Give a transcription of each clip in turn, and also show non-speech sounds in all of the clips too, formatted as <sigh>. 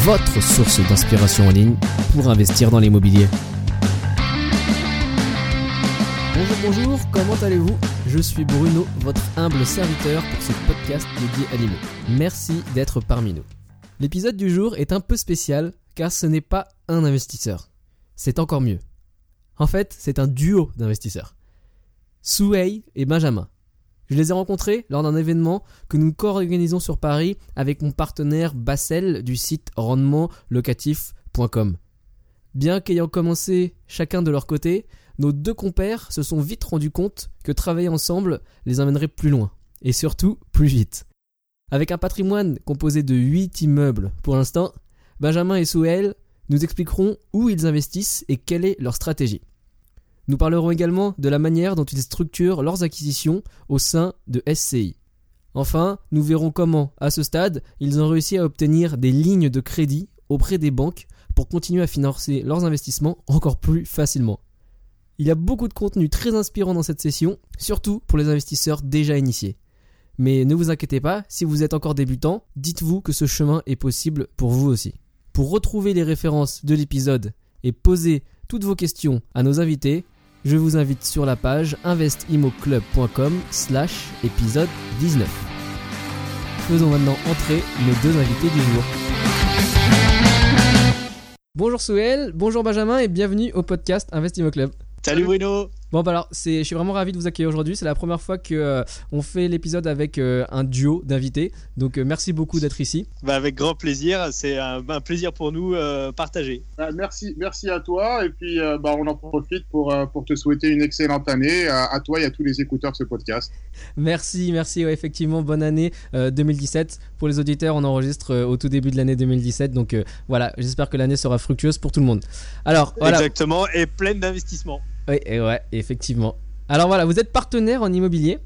votre source d'inspiration en ligne pour investir dans l'immobilier. Bonjour, bonjour, comment allez-vous? Je suis Bruno, votre humble serviteur pour ce podcast dédié à l'IMO. Merci d'être parmi nous. L'épisode du jour est un peu spécial car ce n'est pas un investisseur. C'est encore mieux. En fait, c'est un duo d'investisseurs. Souhei et Benjamin. Je les ai rencontrés lors d'un événement que nous co-organisons sur Paris avec mon partenaire Bassel du site rendementlocatif.com. Bien qu'ayant commencé chacun de leur côté, nos deux compères se sont vite rendus compte que travailler ensemble les emmènerait plus loin, et surtout plus vite. Avec un patrimoine composé de 8 immeubles pour l'instant, Benjamin et Souhel nous expliqueront où ils investissent et quelle est leur stratégie. Nous parlerons également de la manière dont ils structurent leurs acquisitions au sein de SCI. Enfin, nous verrons comment, à ce stade, ils ont réussi à obtenir des lignes de crédit auprès des banques pour continuer à financer leurs investissements encore plus facilement. Il y a beaucoup de contenu très inspirant dans cette session, surtout pour les investisseurs déjà initiés. Mais ne vous inquiétez pas, si vous êtes encore débutant, dites-vous que ce chemin est possible pour vous aussi. Pour retrouver les références de l'épisode et poser toutes vos questions à nos invités, je vous invite sur la page investimoclub.com slash épisode 19. Faisons maintenant entrer nos deux invités du jour. Bonjour Souhel, bonjour Benjamin et bienvenue au podcast Investimo Club. Salut Bruno Bon bah alors, c'est, je suis vraiment ravi de vous accueillir aujourd'hui. C'est la première fois que euh, on fait l'épisode avec euh, un duo d'invités. Donc euh, merci beaucoup d'être ici. Bah, avec grand plaisir. C'est un, un plaisir pour nous partager. Bah, merci, merci à toi. Et puis bah, on en profite pour, pour te souhaiter une excellente année à, toi et à tous les écouteurs de ce podcast. Merci, merci. Ouais, effectivement, bonne année 2017. Pour les auditeurs, on enregistre au tout début de l'année 2017. Donc voilà, j'espère que l'année sera fructueuse pour tout le monde. Alors voilà. Exactement, et pleine d'investissements. Oui, et ouais, effectivement. Alors voilà, vous êtes partenaire en immobilier,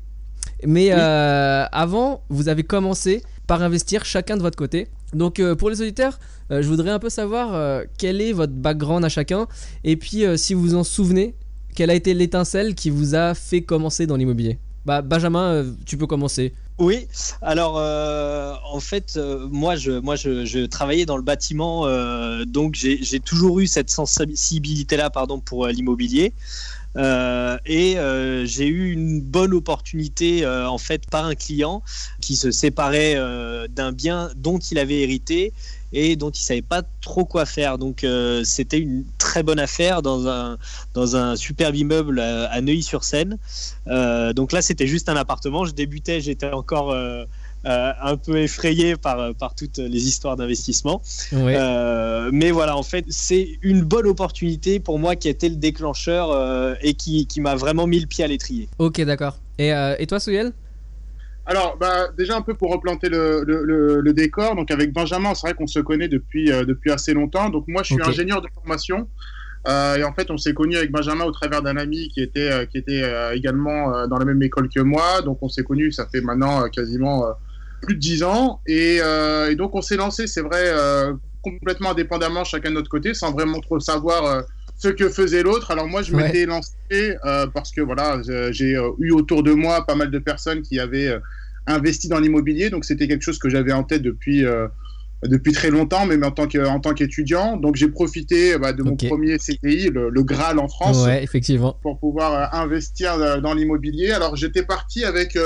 mais euh, avant, vous avez commencé par investir chacun de votre côté. Donc euh, pour les auditeurs, euh, je voudrais un peu savoir quel est votre background à chacun, et puis si vous vous en souvenez, quelle a été l'étincelle qui vous a fait commencer dans l'immobilier? Bah Benjamin, tu peux commencer. Oui, alors en fait, moi, je, moi je, travaillais dans le bâtiment, donc j'ai toujours eu cette sensibilité-là pardon, pour l'immobilier. Euh, et euh, j'ai eu une bonne opportunité euh, en fait par un client qui se séparait d'un bien dont il avait hérité et dont il savait pas trop quoi faire. Donc c'était une très bonne affaire dans un dans un superbe immeuble à Neuilly-sur-Seine. donc là c'était juste un appartement. Je débutais, j'étais encore euh, un peu effrayé par, par toutes les histoires d'investissement. Euh, mais voilà, en fait, c'est une bonne opportunité pour moi qui a été le déclencheur euh, et qui, qui m'a vraiment mis le pied à l'étrier. Ok, d'accord. Et, et toi, Souyel alors, bah, déjà un peu pour replanter le, le, le, décor. Donc, avec Benjamin, c'est vrai qu'on se connaît depuis, depuis assez longtemps. Donc, moi, je suis ingénieur de formation. Euh, et en fait, on s'est connu avec Benjamin au travers d'un ami qui était, qui était également dans la même école que moi. Donc, on s'est connu, ça fait maintenant quasiment plus de 10 ans. Euh, et, donc, on s'est lancé, c'est vrai, euh, complètement indépendamment, chacun de notre côté, sans vraiment trop savoir euh, ce que faisait l'autre. Alors, moi, je m'étais lancé parce que, voilà, j'ai eu autour de moi pas mal de personnes qui avaient investi dans l'immobilier. Donc, c'était quelque chose que j'avais en tête depuis depuis très longtemps, même en tant en tant qu'étudiant. Donc j'ai profité bah, de mon premier CDI, le, Graal en France, effectivement. pour pouvoir investir dans l'immobilier. Alors j'étais parti avec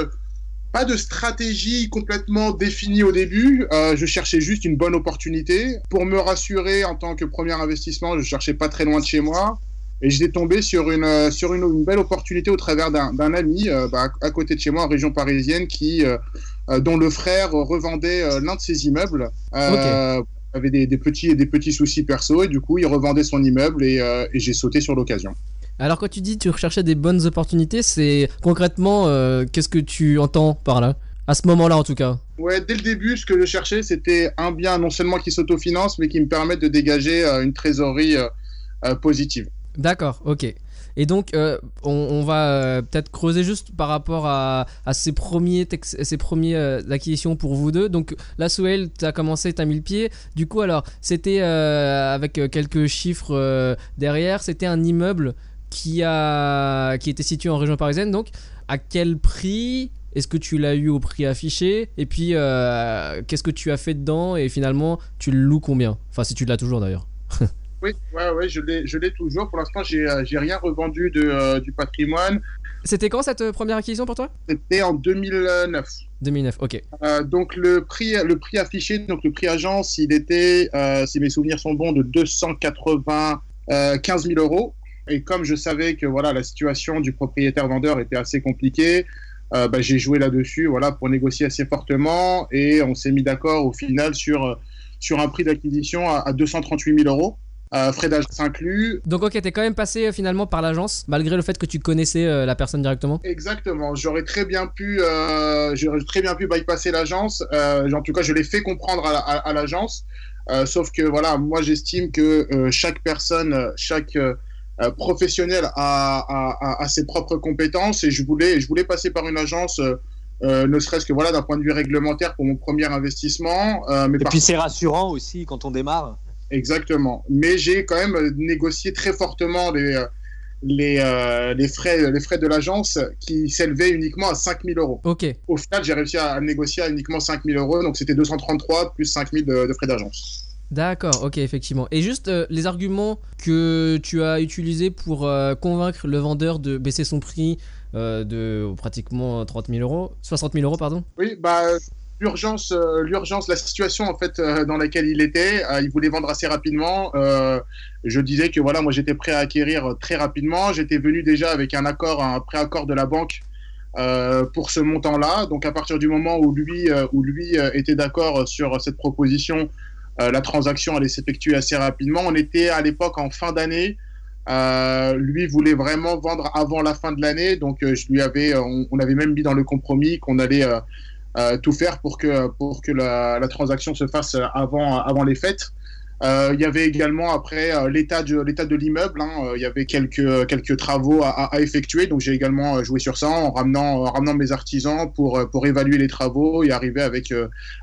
pas de stratégie complètement définie au début. Euh, je cherchais juste une bonne opportunité. Pour me rassurer en tant que premier investissement, je cherchais pas très loin de chez moi. Et j'étais tombé sur une, euh, sur une, belle opportunité au travers d'un ami euh, bah, à côté de chez moi, en région parisienne, qui, dont le frère revendait l'un de ses immeubles. Okay. avait des, des, petits, des petits soucis perso et du coup il revendait son immeuble et, et j'ai sauté sur l'occasion. Alors quand tu dis tu recherchais des bonnes opportunités, c'est concrètement euh, qu'est-ce que tu entends par là? À ce moment-là, en tout cas. Ouais, dès le début, ce que je cherchais, c'était un bien non seulement qui s'autofinance, mais qui me permette de dégager une trésorerie positive. D'accord, ok. Et donc, euh, on, va euh, peut-être creuser juste par rapport à, ces premiers, ces premiers euh, acquisitions pour vous deux. Donc, là, Souel, tu as commencé, tu as mis le pied. Du coup, alors, c'était avec quelques chiffres derrière, c'était un immeuble qui, a, qui était situé en région parisienne. Donc, à quel prix est-ce que tu l'as eu au prix affiché Et puis, qu'est-ce que tu as fait dedans Et finalement, tu le loues combien? Enfin, si tu l'as toujours d'ailleurs. <laughs> Oui, ouais, ouais, je l'ai toujours. Pour l'instant, j'ai euh, rien revendu de, euh, du patrimoine. C'était quand cette euh, première acquisition pour toi? C'était en 2009. 2009, ok. donc le prix, le prix affiché, donc le prix agence, il était, si mes souvenirs sont bons, de 295 000 euros. Et comme je savais que voilà la situation du propriétaire vendeur était assez compliquée, bah, j'ai joué là-dessus, voilà, pour négocier assez fortement, et on s'est mis d'accord au final sur sur un prix d'acquisition à, à 238 000 euros. Euh, frais d'agence inclus. Donc ok, t'es quand même passé euh, finalement par l'agence, malgré le fait que tu connaissais euh, la personne directement? Exactement, j'aurais très bien pu, j'aurais très bien pu bypasser l'agence, en tout cas je l'ai fait comprendre à, l'agence, sauf que voilà, moi j'estime que chaque personne, chaque professionnel a, a, ses propres compétences et je voulais, je voulais passer par une agence... ne serait-ce que voilà d'un point de vue réglementaire pour mon premier investissement. mais et puis c'est rassurant aussi quand on démarre. Exactement. Mais j'ai quand même négocié très fortement les, euh, les, euh, les frais, les frais de l'agence qui s'élevaient uniquement à 5000 euros. Ok. Au final, j'ai réussi à négocier à uniquement 5000 euros, donc c'était 233 plus 5000 de, de frais d'agence. D'accord, ok, effectivement. Et juste euh, les arguments que tu as utilisés pour convaincre le vendeur de baisser son prix de pratiquement 30 000 euros, 60 000 euros, pardon? Oui, bah, l'urgence, euh, l'urgence, la situation en fait euh, dans laquelle il était. Euh, il voulait vendre assez rapidement. je disais que voilà, moi j'étais prêt à acquérir très rapidement. J'étais venu déjà avec un accord, un préaccord de la banque pour ce montant-là. Donc à partir du moment où lui, où lui était d'accord sur cette proposition, la transaction allait s'effectuer assez rapidement. On était à l'époque en fin d'année. lui voulait vraiment vendre avant la fin de l'année, donc je lui avais, on, avait même mis dans le compromis qu'on allait euh, tout faire pour que, pour que la, transaction se fasse avant les fêtes. Euh, il y avait également après euh, l'état de l'état de l'immeuble. Hein, euh, il y avait quelques quelques travaux à, à effectuer, donc j'ai également joué sur ça en ramenant en ramenant mes artisans pour pour évaluer les travaux et arriver avec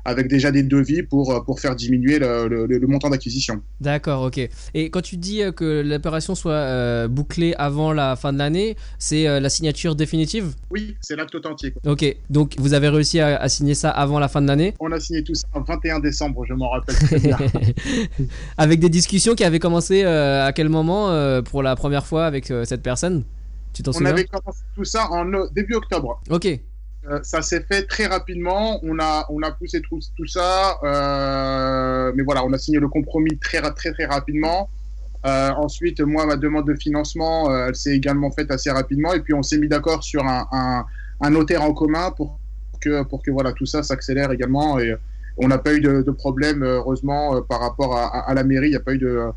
avec déjà des devis pour pour faire diminuer le, le, le montant d'acquisition. D'accord, ok. Et quand tu dis que l'opération soit bouclée avant la fin de l'année, c'est la signature définitive? Oui, c'est l'acte authentique. Ok, donc vous avez réussi à, à signer ça avant la fin de l'année? On a signé tout ça le 21 décembre, je m'en rappelle très bien. <laughs> avec des discussions qui avaient commencé euh, à quel moment euh, pour la première fois avec euh, cette personne? Tu t'en souviens? On avait commencé tout ça en début octobre. Ok. ça s'est fait très rapidement. On a, on a poussé tout, tout ça. mais voilà, on a signé le compromis très, très, très rapidement. ensuite, moi, ma demande de financement, elle s'est également faite assez rapidement. Et puis, on s'est mis d'accord sur un, un, un, notaire en commun pour que, pour que voilà, tout ça s'accélère également. Et, on n'a pas eu de, problème, heureusement, euh, par rapport à, la mairie. Il n'y a pas eu de. Euh,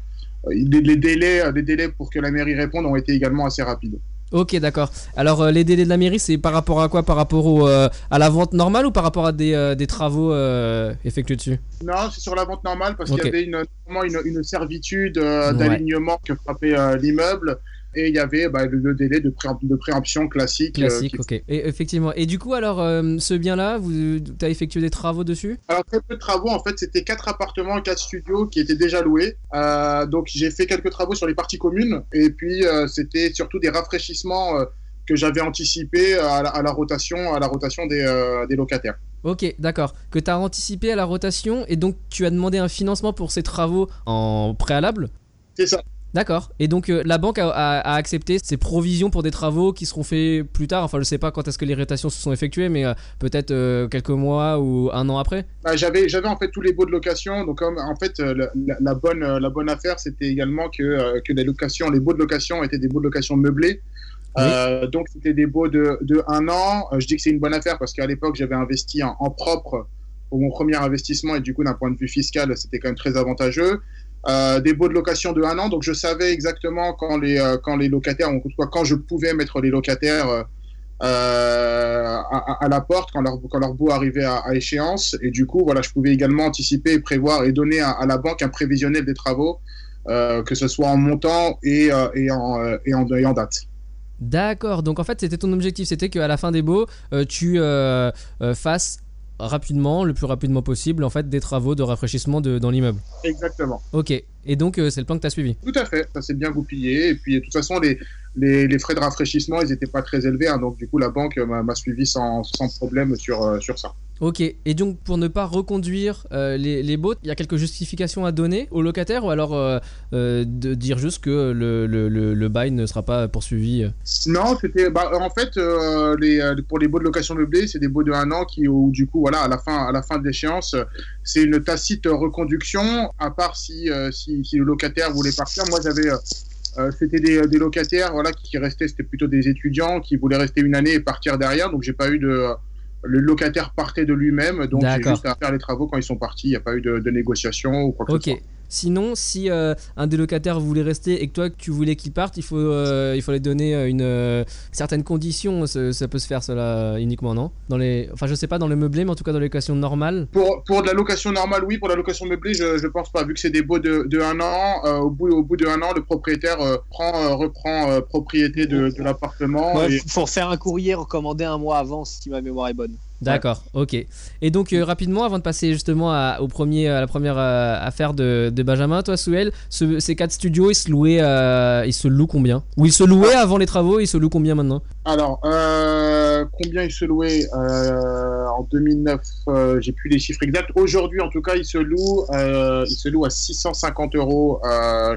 les, délais, les délais pour que la mairie réponde ont été également assez rapides. Ok, d'accord. Alors, euh, les délais de la mairie, c'est par rapport à quoi? Par rapport au, à la vente normale ou par rapport à des, des travaux effectués dessus? Non, c'est sur la vente normale parce qu'il y avait une, une, une servitude d'alignement que frappait l'immeuble et il y avait bah, le, délai de, de, préemption classique. Euh, classique, ok. Et effectivement. Et du coup, alors, euh, ce bien-là, vous tu as effectué des travaux dessus? Alors, très peu de travaux. En fait, c'était quatre appartements, quatre studios qui étaient déjà loués. Euh, donc, j'ai fait quelques travaux sur les parties communes. Et puis, c'était surtout des rafraîchissements que j'avais anticipés à la, rotation, à la rotation des, des locataires. Ok, d'accord. Que tu as anticipé à la rotation et donc tu as demandé un financement pour ces travaux en préalable? C'est ça. D'accord. Et donc euh, la banque a, accepté ces provisions pour des travaux qui seront faits plus tard. Enfin, je sais pas quand est-ce que les rétations se sont effectuées, mais euh, peut-être euh, quelques mois ou un an après. Bah, j'avais, j'avais en fait tous les baux de location. Donc en fait, la, bonne, la bonne affaire, c'était également que, que les locations, les baux de location étaient des baux de location meublés. donc c'était des baux de, de un an. je dis que c'est une bonne affaire parce qu'à l'époque j'avais investi en, en propre pour mon premier investissement et du coup d'un point de vue fiscal c'était quand même très avantageux. Euh, des baux de location de un an. Donc je savais exactement quand les, euh, quand les locataires, en quand je pouvais mettre les locataires à, la porte quand leur, quand beau arrivait à, échéance. Et du coup, voilà, je pouvais également anticiper, prévoir et donner à, la banque un prévisionnel des travaux, que ce soit en montant et, et, en, et, en, et en date. D'accord, donc en fait c'était ton objectif, c'était qu'à la fin des baux, tu fasses rapidement, le plus rapidement possible, en fait, des travaux de rafraîchissement de, dans l'immeuble. Exactement. Ok. Et donc, euh, c'est le plan que tu as suivi? Tout à fait. Ça s'est bien goupillé. Et puis, de toute façon, les, les, frais de rafraîchissement, ils n'étaient pas très élevés. Hein. donc, du coup, la banque m'a suivi sans, sans problème sur, euh, sur ça. Ok, et donc pour ne pas reconduire euh, les, les boats, il y a quelques justifications à donner aux locataires ou alors euh, euh, de dire juste que le, le, le, bail ne sera pas poursuivi Non, c'était bah, en fait les, pour les baux de location meublée, c'est des baux de un an qui où du coup voilà à la fin à la fin de l'échéance, c'est une tacite reconduction à part si, si, si, le locataire voulait partir. Moi j'avais c'était des, des, locataires voilà qui restaient, c'était plutôt des étudiants qui voulaient rester une année et partir derrière, donc j'ai pas eu de le locataire partait de lui-même, donc j'ai juste à faire les travaux quand ils sont partis. Il n'y a pas eu de, négociation ou quoi que ce soit. Sinon, si euh, un des locataires voulait rester et que toi tu voulais qu'il parte, il faut euh, il fallait donner euh, une certaines conditions. Ça, peut se faire cela uniquement, non? Dans les, enfin je sais pas dans le meublé, mais en tout cas dans les locations normales. Pour, pour de la location normale, oui. Pour la location meublée, je, je pense pas. Vu que c'est des baux de, de un an, au bout au bout de un an, le propriétaire prend reprend propriété de, de l'appartement. Il faut faire un courrier recommandé un mois avant si ma mémoire est bonne. D'accord, ok. Et donc euh, rapidement, avant de passer justement à, au premier, à la première euh, affaire de, de, Benjamin, toi Souel, ces quatre studios, ils se louaient, euh, ils se louent combien? Ou ils se louaient avant les travaux, ils se louent combien maintenant? Alors, combien ils se louaient en 2009 J'ai plus les chiffres exacts. Aujourd'hui, en tout cas, ils se louent, ils se louent à 650 euros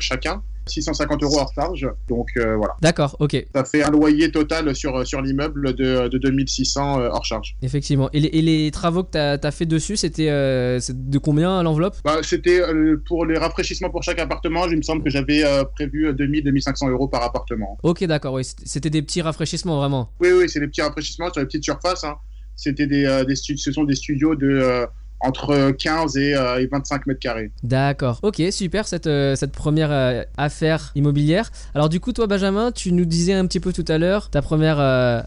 chacun. 650 euros hors charge. Donc euh, voilà. D'accord, ok. Ça fait un loyer total sur, sur l'immeuble de, de 2600 euh, hors charge. Effectivement. Et les, et les travaux que tu as, fait dessus, c'était euh, de combien l'enveloppe? Bah, C'était pour les rafraîchissements pour chaque appartement. Il me semble que j'avais prévu 2000-2500 euros par appartement. Ok, d'accord. Oui. C'était des petits rafraîchissements vraiment. Oui, oui, c'est des petits rafraîchissements sur les petites surfaces. Hein. C'était des, des ce sont des studios de entre 15 et, 25 euh, mètres carrés. D'accord. Ok, super cette, euh, cette première euh, affaire immobilière. Alors du coup, toi Benjamin, tu nous disais un petit peu tout à l'heure, ta première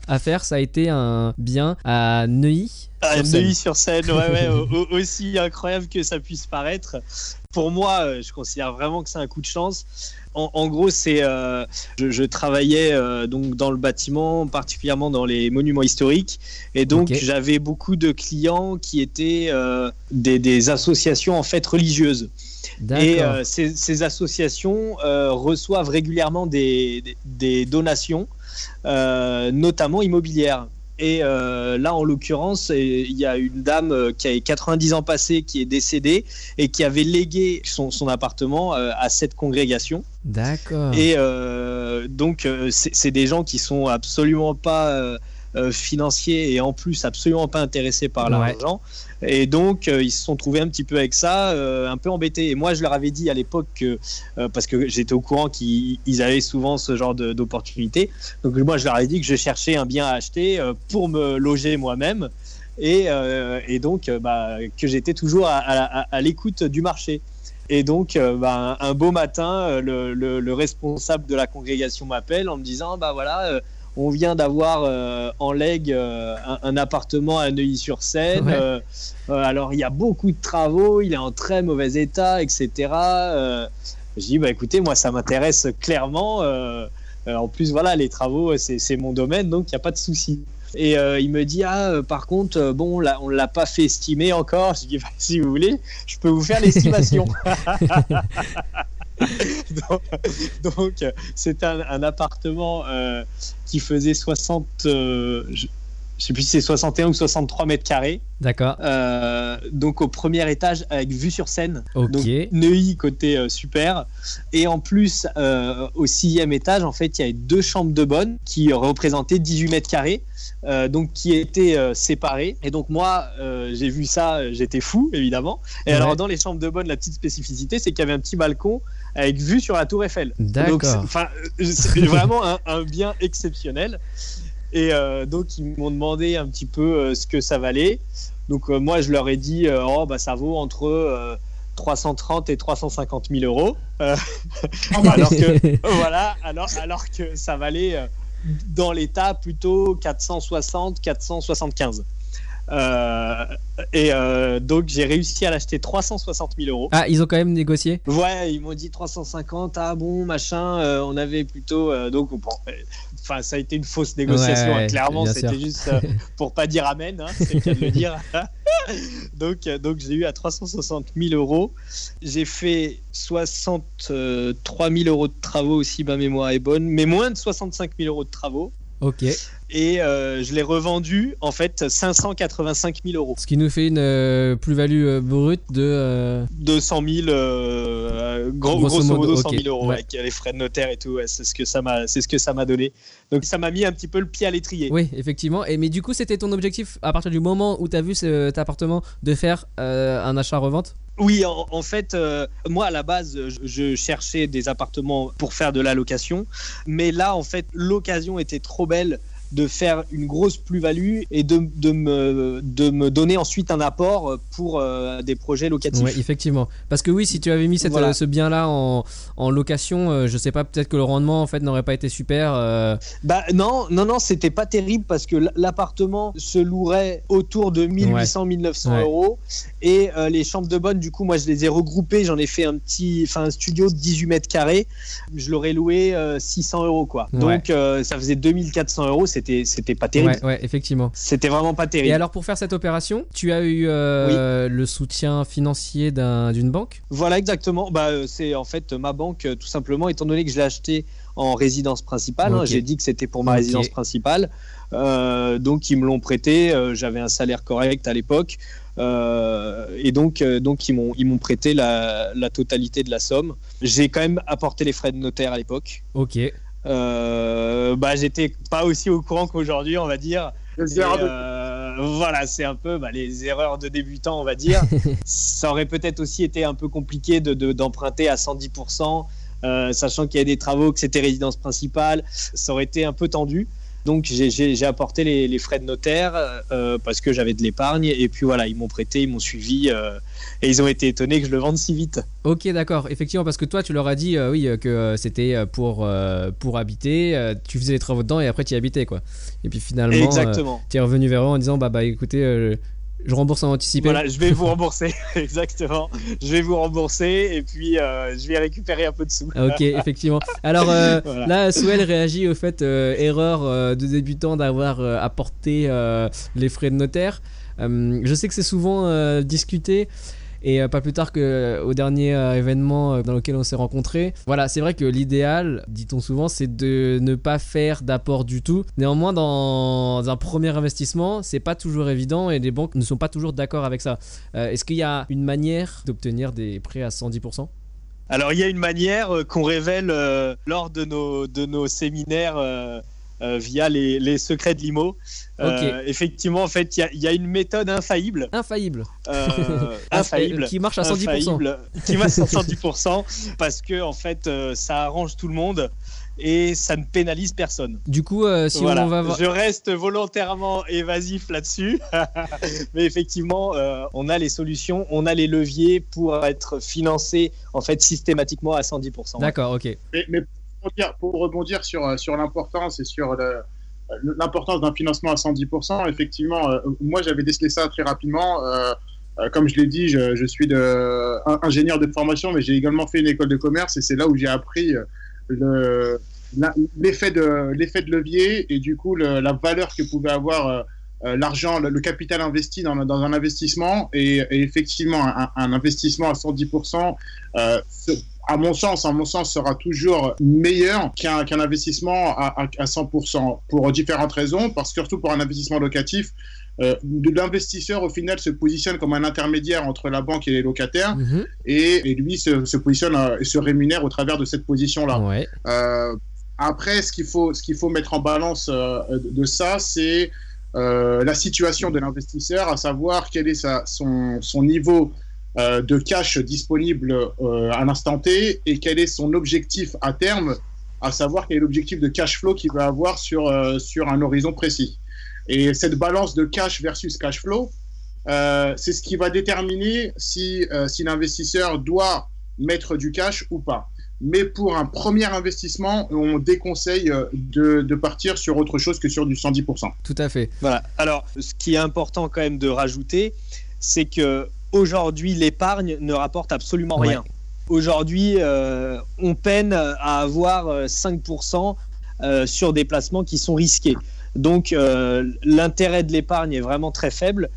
affaire, ça a été un bien à Neuilly. À Neuilly sur scène, ouais, ouais, <laughs> aussi incroyable que ça puisse paraître. Pour moi, je considère vraiment que c'est un coup de chance en, gros, c'est euh, je, travaillais euh, donc dans le bâtiment, particulièrement dans les monuments historiques, et donc j'avais beaucoup de clients qui étaient euh, des, associations en fait religieuses. Et ces, associations reçoivent régulièrement des, des donations, notamment immobilières. Et euh, là, en l'occurrence, il y a une dame euh, qui a 90 ans passés qui est décédée et qui avait légué son, son appartement euh, à cette congrégation. D'accord. Et donc, c'est des gens qui sont absolument pas financiers et en plus absolument pas intéressés par l'argent. Et donc, euh, ils se sont trouvés un petit peu avec ça, euh, un peu embêtés. Et moi, je leur avais dit à l'époque que, euh, parce que j'étais au courant qu'ils avaient souvent ce genre d'opportunités. Donc, moi, je leur ai dit que je cherchais un bien à acheter pour me loger moi-même. Et, et, donc, bah, que j'étais toujours à, l'écoute du marché. Et donc, bah, un beau matin, le, le, le, responsable de la congrégation m'appelle en me disant, bah voilà on vient d'avoir euh, en leg euh, un, appartement à Neuilly-sur-Seine. Euh, alors il y a beaucoup de travaux, il est en très mauvais état, etc. je dis bah écoutez, moi ça m'intéresse clairement. en plus voilà, les travaux c'est mon domaine, donc il n'y a pas de souci. Et il me dit ah par contre bon là on l'a pas fait estimer encore. Je dis <laughs> bah, si vous voulez, je peux vous faire l'estimation. <laughs> <laughs> donc, c'est un, appartement euh, qui faisait 60, euh, je, sais plus si c'est 61 ou 63 mètres carrés. D'accord. Euh, donc au premier étage avec vue sur scène. Ok. Donc Neuilly côté super. Et en plus au sixième étage, en fait, il y a deux chambres de bonne qui représentaient 18 mètres carrés. Euh, donc qui étaient euh, séparés. Et donc moi, euh, j'ai vu ça, j'étais fou évidemment. Et alors dans les chambres de bonne, la petite spécificité, c'est qu'il y avait un petit balcon avec vue sur la Tour Eiffel. D'accord. Enfin, c'est vraiment un, bien exceptionnel. Et donc ils m'ont demandé un petit peu ce que ça valait. Donc moi, je leur ai dit, oh bah ça vaut entre 330 et 350 000 euros. <laughs> alors que voilà, alors alors que ça valait dans l'état plutôt 460, 475. Euh, et euh, donc j'ai réussi à l'acheter 360 000 euros. Ah, ils ont quand même négocié? Ouais, ils m'ont dit 350. Ah bon, machin. Euh, on avait plutôt donc bon, enfin ça a été une fausse négociation. hein, clairement, c'était juste <laughs> pour pas dire amen. Hein, c'est le cas de le dire. <laughs> donc donc j'ai eu à 360 000 euros. J'ai fait 63 000 euros de travaux aussi, ma mémoire est bonne, mais moins de 65 000 euros de travaux. Ok et euh, je l'ai revendu en fait 585 000 euros. Ce qui nous fait une euh, plus-value euh, brute de 200 000, gros, grosso, modo, 100 000 euros avec les frais de notaire et tout. c'est ce que ça m'a, c'est ce que ça m'a donné. Donc ça m'a mis un petit peu le pied à l'étrier. Oui, effectivement. Et mais du coup, c'était ton objectif à partir du moment où tu as vu cet appartement de faire un achat-revente? Oui, en, fait, moi à la base, je, cherchais des appartements pour faire de la location, mais là, en fait, l'occasion était trop belle de faire une grosse plus-value et de, de, me, de me donner ensuite un apport pour euh, des projets locatifs. Oui, effectivement. Parce que oui, si tu avais mis cette, ce bien-là en, en, location, euh, je sais pas, peut-être que le rendement en fait n'aurait pas été super. Euh. Bah non, non, non, c'était pas terrible parce que l'appartement se louerait autour de 1800-1900 euros et les chambres de bonne, du coup, moi je les ai regroupées, j'en ai fait un petit, enfin un studio de 18 mètres carrés, je l'aurais loué 600 euros quoi. Donc ça faisait 2400 euros c'était c'était pas terrible. Ouais, effectivement. C'était vraiment pas terrible. Et alors pour faire cette opération, tu as eu euh, le soutien financier d'une banque? Voilà exactement. Bah euh, c'est en fait ma banque euh, tout simplement étant donné que je l'ai acheté en résidence principale. Hein, j'ai dit que c'était pour ma résidence principale. donc ils me l'ont prêté. J'avais un salaire correct à l'époque. et donc, donc ils m'ont ils m'ont prêté la, la, totalité de la somme. J'ai quand même apporté les frais de notaire à l'époque. Ok. Euh, bah, j'étais pas aussi au courant qu'aujourd'hui, on va dire. Euh, voilà, c'est un peu bah, les erreurs de débutants, on va dire. <laughs> ça aurait peut-être aussi été un peu compliqué d'emprunter de, à 110%, euh, sachant qu'il y a des travaux, que c'était résidence principale. Ça aurait été un peu tendu. Donc j'ai apporté les, frais de notaire euh, parce que j'avais de l'épargne et puis voilà, ils m'ont prêté, ils m'ont suivi euh, et ils ont été étonnés que je le vende si vite. Ok, d'accord. Effectivement, parce que toi, tu leur as dit euh, oui que c'était pour pour habiter, tu faisais les travaux dedans et après tu y habitais quoi. Et puis finalement, tu es revenu vers eux en disant bah bah écoutez je rembourse en anticipé. Voilà, je vais vous rembourser, <laughs> exactement. Je vais vous rembourser et puis euh, je vais récupérer un peu de sous. Ah, ok, <laughs> effectivement. Alors euh, là, Souel réagit au fait euh, erreur de débutant d'avoir apporté les frais de notaire. je sais que c'est souvent discuté. Et euh, pas plus tard qu'au euh, dernier euh, événement dans lequel on s'est rencontrés. Voilà, c'est vrai que l'idéal, dit-on souvent, c'est de ne pas faire d'apport du tout. Néanmoins, dans un premier investissement, c'est pas toujours évident et les banques ne sont pas toujours d'accord avec ça. Est-ce qu'il y a une manière d'obtenir des prêts à 110% alors il y a une manière qu'on révèle lors de nos, de nos séminaires via les, secrets de l'IMO. Euh, effectivement, en fait, il y, a une méthode infaillible. Infaillible. Euh, <laughs> infaillible. qui marche à 110%. qui marche à 110% parce que, en fait, ça arrange tout le monde et ça ne pénalise personne. Du coup, si on va Je reste volontairement évasif là-dessus, <laughs> mais effectivement, on a les solutions, on a les leviers pour être financé en fait systématiquement à 110%. D'accord, ok. mais pour rebondir sur, euh, sur l'importance et sur l'importance d'un financement à 110%, effectivement, euh, moi j'avais décelé ça très rapidement. Euh, comme je l'ai dit, je, suis de, ingénieur de formation, mais j'ai également fait une école de commerce et c'est là où j'ai appris l'effet de, de levier et du coup la valeur que pouvait avoir l'argent, le, capital investi dans, dans un investissement et, effectivement un, un, investissement à 110% à mon sens, à mon sens, sera toujours meilleur qu'un investissement à, 100% pour différentes raisons, parce que surtout pour un investissement locatif, euh, l'investisseur au final se positionne comme un intermédiaire entre la banque et les locataires, mhm. et, lui se, positionne euh, et se rémunère au travers de cette position-là. Euh, après, ce qu'il faut, ce qu'il faut mettre en balance de ça, c'est la situation de l'investisseur, à savoir quel est sa, son, son niveau euh, de cash disponible euh, à l'instant T et quel est son objectif à terme, à savoir quel est l'objectif de cash flow qu'il va avoir sur, euh, sur un horizon précis. Et cette balance de cash versus cash flow, c'est ce qui va déterminer si, si l'investisseur doit mettre du cash ou pas. Mais pour un premier investissement, on déconseille de, de partir sur autre chose que sur du 110%. Tout à fait. Voilà. Alors, ce qui est important quand même de rajouter, c'est que aujourd'hui, l'épargne ne rapporte absolument rien. Aujourd'hui, euh, on peine à avoir 5% euh, sur des placements qui sont risqués. Donc, euh, l'intérêt de l'épargne est vraiment très faible.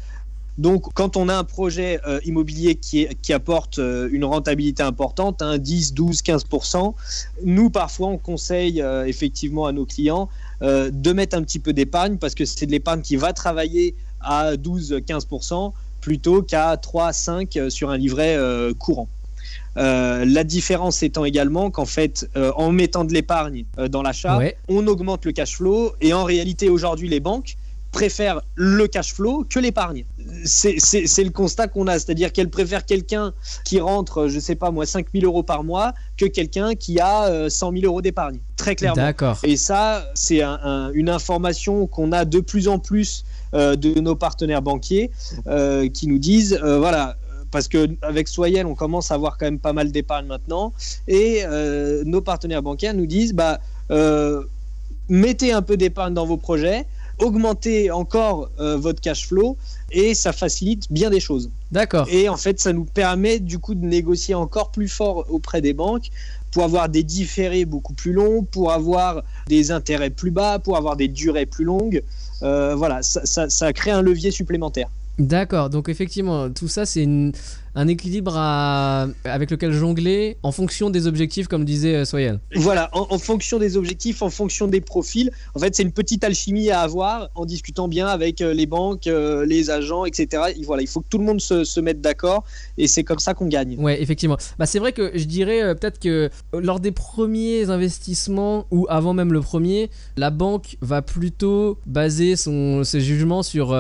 Donc, quand on a un projet immobilier qui, qui apporte une rentabilité importante, 10, 12, 15%, nous, parfois, on conseille effectivement à nos clients de mettre un petit peu d'épargne parce que c'est de l'épargne qui va travailler à 12, 15% plutôt qu'à 3, 5 sur un livret courant. Euh, la différence étant également qu'en fait, euh, en mettant de l'épargne euh, dans l'achat, on augmente le cash flow. Et en réalité, aujourd'hui, les banques préfèrent le cash flow que l'épargne. C'est le constat qu'on a, c'est-à-dire qu'elles préfèrent quelqu'un qui rentre, je sais pas moi, 5 000 euros par mois que quelqu'un qui a 100 000 euros d'épargne, très clairement. D'accord. Et ça, c'est une information qu'on a de plus en plus de nos partenaires banquiers qui nous disent, voilà, parce qu'avec Soyel, on commence à avoir quand même pas mal d'épargne maintenant. Et euh, nos partenaires bancaires nous disent bah, euh, mettez un peu d'épargne dans vos projets, augmentez encore euh, votre cash flow et ça facilite bien des choses. D'accord. Et en fait, ça nous permet du coup de négocier encore plus fort auprès des banques pour avoir des différés beaucoup plus longs, pour avoir des intérêts plus bas, pour avoir des durées plus longues. Voilà, ça, ça crée un levier supplémentaire. D'accord, donc effectivement, tout ça c'est un équilibre avec lequel jongler en fonction des objectifs, comme disait euh, Soyel. Voilà, en, fonction des objectifs, en fonction des profils. En fait, c'est une petite alchimie à avoir en discutant bien avec euh, les banques, euh, les agents, etc. Et voilà, il faut que tout le monde se, mette d'accord et c'est comme ça qu'on gagne. Ouais, effectivement. Bah, c'est vrai que je dirais peut-être que lors des premiers investissements ou avant même le premier, la banque va plutôt baser son, ses jugements sur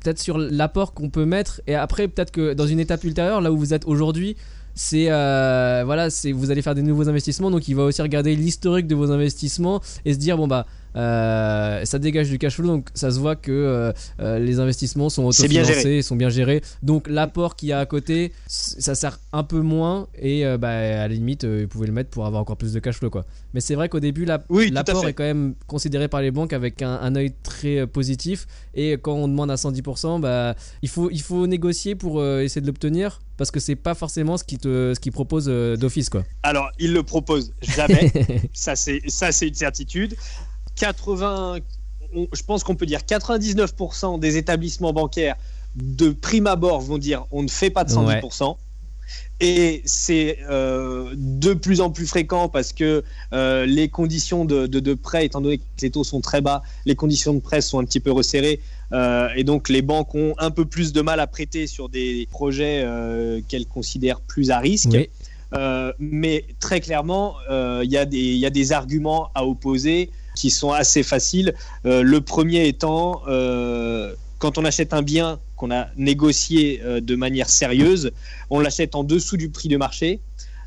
peut-être sur l'apport qu'on peut mettre. Et après peut-être que dans une étape là où vous êtes aujourd'hui, c'est euh, voilà, c'est vous allez faire des nouveaux investissements, donc il va aussi regarder l'historique de vos investissements et se dire bon bah euh, ça dégage du cash flow, donc ça se voit que euh, euh, les investissements sont autofinancés, sont bien gérés. Donc l'apport qu'il y a à côté, ça sert un peu moins et bah, à la limite, vous pouvez le mettre pour avoir encore plus de cash flow. Quoi. Mais c'est vrai qu'au début, l'apport est quand même considéré par les banques avec un, un œil très positif. Et quand on demande à 110%, bah, il, faut, il faut négocier pour essayer de l'obtenir parce que c'est pas forcément ce qu'ils te, ce d'office quoi. Alors, ils le proposent jamais. <laughs> ça c'est ça c'est une certitude. 80, je pense qu'on peut dire 99% des établissements bancaires de prime abord vont dire on ne fait pas de 110%. Et c'est euh, de plus en plus fréquent parce que euh, les conditions de, prêt, étant donné que les taux sont très bas, les conditions de prêt sont un petit peu resserrées. Euh, et donc les banques ont un peu plus de mal à prêter sur des projets qu'elles considèrent plus à risque. mais très clairement, il y, y, a des arguments à opposer qui sont assez faciles. Euh, le premier étant, euh, quand on achète un bien qu'on a négocié euh, de manière sérieuse, on l'achète en dessous du prix de marché.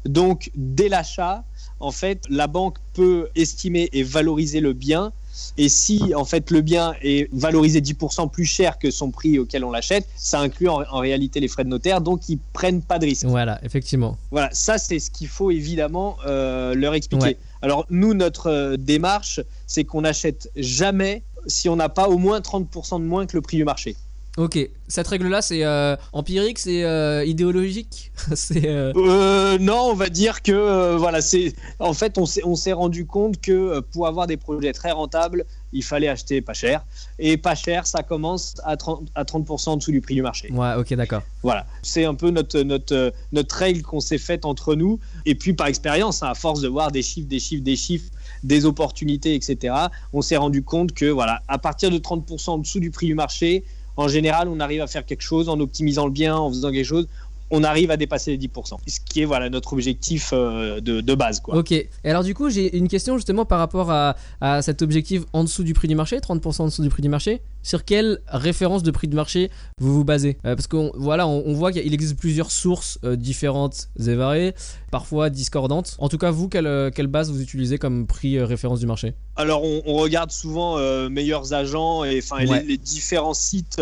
Donc, dès l'achat, en fait, la banque peut estimer et valoriser le bien. Et si en fait le bien est valorisé 10% plus cher que son prix auquel on l'achète, ça inclut en, réalité les frais de notaire, donc ils prennent pas de risque. Voilà, effectivement. Voilà, ça c'est ce qu'il faut évidemment leur expliquer. Alors nous, notre euh, démarche, c'est qu'on n'achète jamais si on n'a pas au moins 30% de moins que le prix du marché. Ok, cette règle-là, c'est euh, empirique, c'est euh, idéologique, <laughs> c'est. non, on va dire que voilà, c'est. En fait, on s'est rendu compte que pour avoir des projets très rentables, il fallait acheter pas cher. Et pas cher, ça commence à 30%, à 30 en dessous du prix du marché. Ouais, ok, d'accord. Voilà, c'est un peu notre, notre, notre règle qu'on s'est faite entre nous. Et puis par expérience, hein, à force de voir des chiffres, des chiffres, des chiffres, des opportunités, etc., on s'est rendu compte que voilà, à partir de 30% en dessous du prix du marché, en général, on arrive à faire quelque chose en optimisant le bien, en faisant quelque chose on arrive à dépasser les 10%. Ce qui est voilà, notre objectif euh, de, base. Quoi. Ok. Et alors du coup, j'ai une question justement par rapport à, à, cet objectif en dessous du prix du marché, 30% en dessous du prix du marché sur quelle référence de prix de marché vous vous basez euh, Parce qu'on voilà, on, voit qu'il existe plusieurs sources euh, différentes et variées, parfois discordantes. En tout cas, vous, quelle, euh, quelle base vous utilisez comme prix référence du marché? Alors, on, regarde souvent meilleurs agents et, enfin, les, différents sites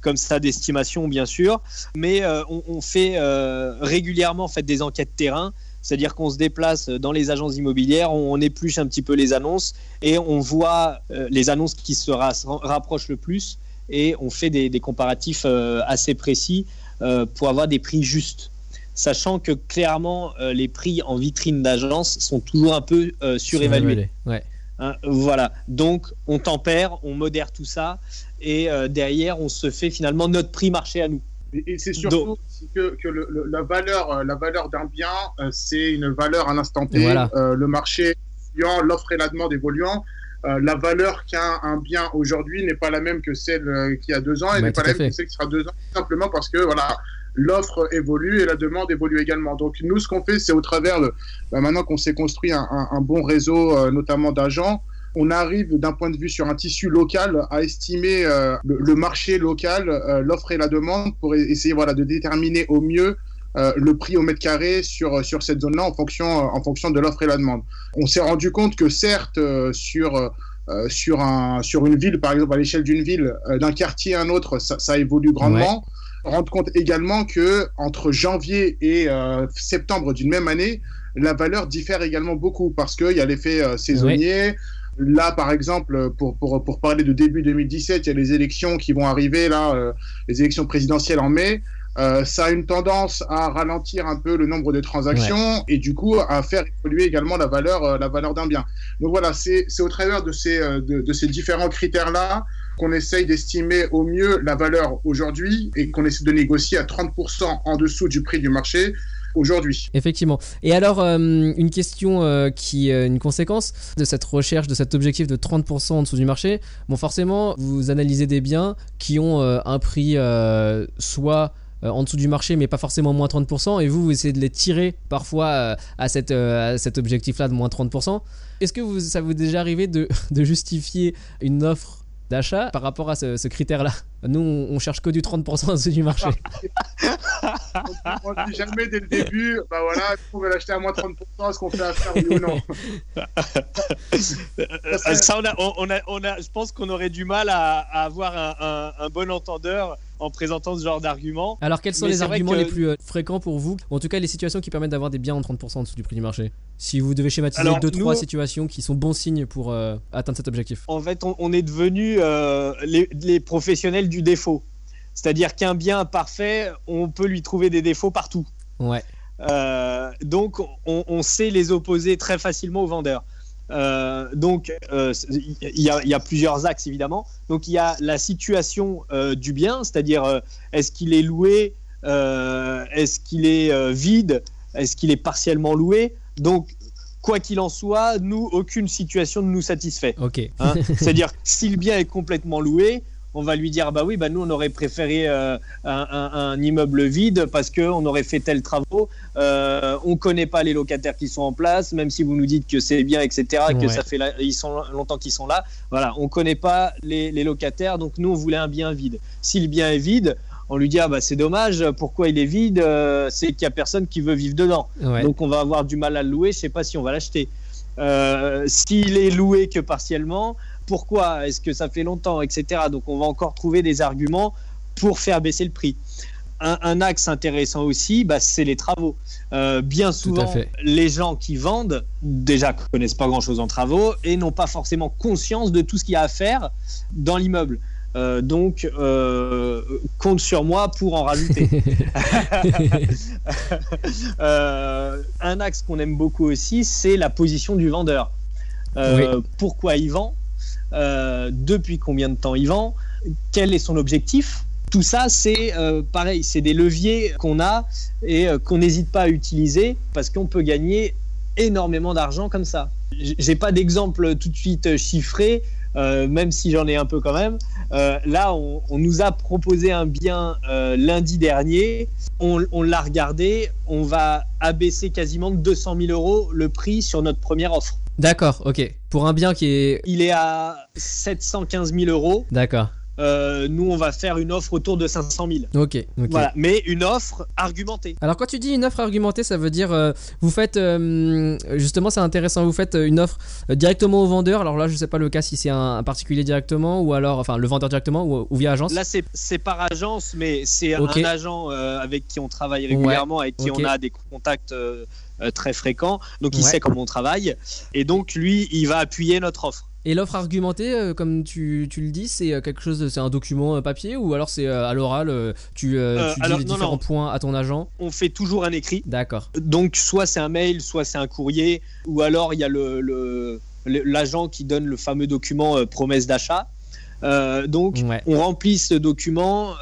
comme ça d'estimation, bien sûr, mais on, fait régulièrement en fait, des enquêtes terrain C'est-à-dire qu'on se déplace dans les agences immobilières, on, épluche un petit peu les annonces et on voit euh, les annonces qui se rapprochent le plus et on fait des, comparatifs euh, assez précis euh, pour avoir des prix justes. Sachant que clairement, les prix en vitrine d'agence sont toujours un peu surévalués. Ouais. Hein, voilà. Donc, on tempère, on modère tout ça et derrière, on se fait finalement notre prix marché à nous. Et, c'est surtout que, la valeur, euh, la valeur d'un bien, euh, c'est une valeur à l'instant T. Euh, le marché l'offre et la demande évoluant. la valeur qu'a un, bien aujourd'hui n'est pas la même que celle qui a deux ans et n'est pas la même que celle qui sera deux ans, simplement parce que voilà, l'offre évolue et la demande évolue également. Donc nous, ce qu'on fait, c'est au travers de, bah, maintenant qu'on s'est construit un, un, bon réseau, notamment d'agents, on arrive d'un point de vue sur un tissu local à estimer euh, le, marché local, euh, l'offre et la demande pour essayer voilà, de déterminer au mieux euh, le prix au mètre carré sur, sur cette zone-là en fonction, en fonction de l'offre et la demande. On s'est rendu compte que certes, sur, sur, un, sur une ville, par exemple à l'échelle d'une ville, d'un quartier à un autre, ça, évolue grandement. Rendre compte également que entre janvier et septembre d'une même année, la valeur diffère également beaucoup parce qu'il y a l'effet saisonnier, Là, par exemple, pour, pour, pour, parler de début 2017, il y a les élections qui vont arriver, là, euh, les élections présidentielles en mai. Euh, ça a une tendance à ralentir un peu le nombre de transactions et du coup à faire évoluer également la valeur, euh, la valeur d'un bien. Donc voilà, c'est au travers de ces, de, de ces différents critères-là qu'on essaye d'estimer au mieux la valeur aujourd'hui et qu'on essaie de négocier à 30% en dessous du prix du marché aujourd'hui. Effectivement. Et alors, euh, une question euh, qui, euh, une conséquence de cette recherche, de cet objectif de 30% en dessous du marché. Bon, forcément, vous analysez des biens qui ont un prix soit en dessous du marché, mais pas forcément moins 30%, et vous, vous essayez de les tirer parfois à, cet objectif-là de moins 30%. Est-ce que vous, ça vous est déjà arrivé de <laughs> justifier une offre d'achat par rapport à ce, critère-là. Nous, on, cherche que du 30% du marché. <laughs> on ne dit jamais dès le début, bah voilà, on veut l'acheter à moins 30%, est-ce qu'on fait affaire oui ou non <laughs> Ça, on a, on a, je pense qu'on aurait du mal à, avoir un, un bon entendeur en présentant ce genre d'arguments. Alors, quels sont les arguments les plus euh, fréquents pour vous? En tout cas, les situations qui permettent d'avoir des biens en 30% en dessous du prix du marché. Si vous devez schématiser deux, trois situations qui sont bons signes pour euh, atteindre cet objectif. En fait, on, est devenu euh, les, professionnels du défaut. C'est-à-dire qu'un bien parfait, on peut lui trouver des défauts partout. Ouais. donc, on, on, sait les opposer très facilement aux vendeurs. Euh, donc, euh, il y, a plusieurs axes évidemment. Donc, il y a la situation euh, du bien, c'est-à-dire est-ce qu'il est loué, est-ce qu'il est vide, est-ce qu'il est partiellement loué? Donc, quoi qu'il en soit, nous, aucune situation ne nous satisfait. Ok. Hein? C'est-à-dire, si le bien est complètement loué, on va lui dire bah oui bah nous on aurait préféré euh, un, immeuble vide parce que on aurait fait tels travaux. Euh, on connaît pas les locataires qui sont en place même si vous nous dites que c'est bien etc que ça fait ils sont longtemps qu'ils sont là. Voilà on connaît pas les, locataires donc nous on voulait un bien vide. Si le bien est vide on lui dit ah bah c'est dommage pourquoi il est vide euh, c'est qu'il y a personne qui veut vivre dedans. Donc on va avoir du mal à le louer je sais pas si on va l'acheter euh, s'il est loué que partiellement pourquoi Est-ce que ça fait longtemps, etc. Donc on va encore trouver des arguments pour faire baisser le prix. Un, axe intéressant aussi, bah, c'est les travaux. Euh, bien souvent, les gens qui vendent déjà connaissent pas grand-chose en travaux et n'ont pas forcément conscience de tout ce qu'il y a à faire dans l'immeuble. Euh, donc, euh, compte sur moi pour en rajouter. <laughs> un axe qu'on aime beaucoup aussi, c'est la position du vendeur. Pourquoi il vend euh, depuis combien de temps il vend, quel est son objectif? Tout ça, c'est euh, pareil, c'est des leviers qu'on a et euh, qu'on n'hésite pas à utiliser parce qu'on peut gagner énormément d'argent comme ça. J'ai pas d'exemple tout de suite chiffré, même si j'en ai un peu quand même. là, on, nous a proposé un bien lundi dernier. On, on l'a regardé. On va abaisser quasiment de 200 000 euros le prix sur notre première offre. D'accord, ok. Pour un bien qui est. Il est à 715 000 euros. D'accord. Euh, nous, on va faire une offre autour de 500 000. Ok. Voilà, mais une offre argumentée. Alors, quand tu dis une offre argumentée, ça veut dire euh, vous faites euh, justement, c'est intéressant. Vous faites une offre directement au vendeur. Alors là, je sais pas le cas si c'est un, particulier directement ou alors, enfin, le vendeur directement ou, via agence. Là, c'est par agence, mais c'est un agent avec qui on travaille régulièrement, avec qui on a des contacts très fréquent, donc il sait comment on travaille, et donc lui, il va appuyer notre offre. Et l'offre argumentée, euh, comme tu, tu, le dis, c'est euh, quelque chose, c'est un document euh, papier ou alors c'est à l'oral, tu, tu dis les différents points à ton agent? On fait toujours un écrit. D'accord. Donc soit c'est un mail, soit c'est un courrier, ou alors il y a le, l'agent qui donne le fameux document promesse d'achat. donc on remplit ce document,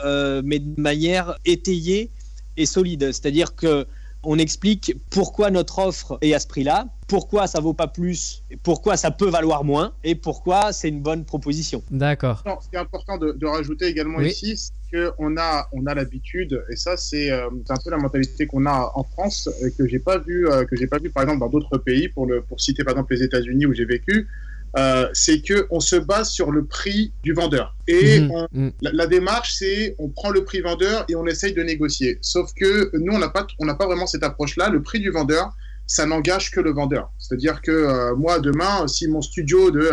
mais de manière étayée et solide. C'est-à-dire que on explique pourquoi notre offre est à ce prix-là, pourquoi ça vaut pas plus, pourquoi ça peut valoir moins et pourquoi c'est une bonne proposition. D'accord. Ce qui est important de, rajouter également ici, c'est qu'on a, on a l'habitude, et ça c'est euh, un peu la mentalité qu'on a en France, que j'ai pas vu, euh, que j'ai pas vu par exemple dans d'autres pays, pour, le, pour citer par exemple les États-Unis où j'ai vécu. Euh, c'est que on se base sur le prix du vendeur. Et mhm. Mhm. La, démarche, c'est on prend le prix vendeur et on essaye de négocier. Sauf que nous, on n'a pas, on n'a pas vraiment cette approche-là. Le prix du vendeur, ça n'engage que le vendeur. C'est-à-dire que euh, moi, demain, si mon studio de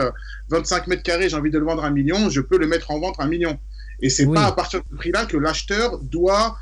25 euh, mètres carrés, j'ai envie de le vendre un million, je peux le mettre en vente un million. Et c'est pas à partir de ce prix-là que l'acheteur doit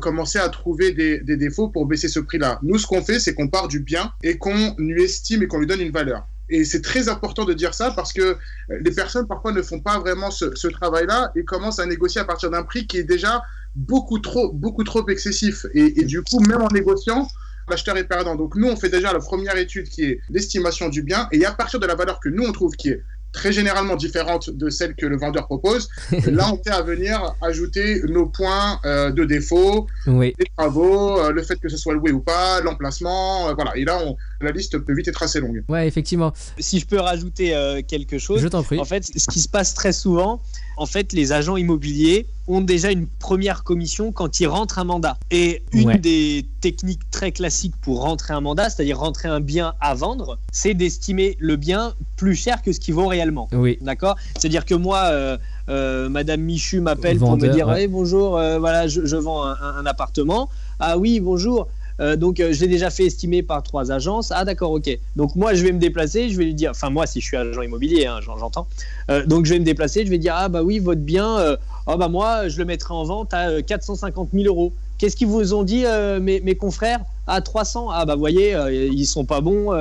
commencer à trouver des, des, défauts pour baisser ce prix-là. Nous, ce qu'on fait, c'est qu'on part du bien et qu'on lui estime et qu'on lui donne une valeur. Et c'est très important de dire ça parce que euh, les personnes parfois ne font pas vraiment ce, travail-là et commencent à négocier à partir d'un prix qui est déjà beaucoup trop, beaucoup trop excessif. Et, et du coup, même en négociant, l'acheteur est perdant. Donc nous, on fait déjà la première étude qui est l'estimation du bien et à partir de la valeur que nous, on trouve qui est très généralement différente de celle que le vendeur propose. <laughs> Là, on peut à venir ajouter nos points euh, de défaut, les travaux, euh, le fait que ce soit loué ou pas, l'emplacement, euh, voilà. Et là, la liste peut vite être assez longue. Ouais, effectivement. Si je peux rajouter quelque chose, je t'en prie. En fait, ce qui se passe très souvent, en fait, les agents immobiliers ont déjà une première commission quand ils rentrent un mandat. Et une des techniques très classiques pour rentrer un mandat, c'est-à-dire rentrer un bien à vendre, c'est d'estimer le bien plus cher que ce qu'il vaut réellement. Oui. D'accord? C'est-à-dire que moi, euh, euh, Madame Michu m'appelle pour me dire bonjour, euh, voilà, je, vends un, appartement. Ah oui, bonjour. Euh, donc, euh, je l'ai déjà fait estimer par trois agences. Ah, d'accord, ok. Donc, moi, je vais me déplacer. Je vais lui dire, enfin, moi, si je suis agent immobilier, hein, j'entends. Euh, donc, je vais me déplacer. Je vais dire, ah, bah oui, votre bien, oh, bah moi, je le mettrai en vente à 450 000 euros. Qu'est-ce qu'ils vous ont dit, mes, mes, confrères? À 300 Ah, bah, vous voyez, ils sont pas bons,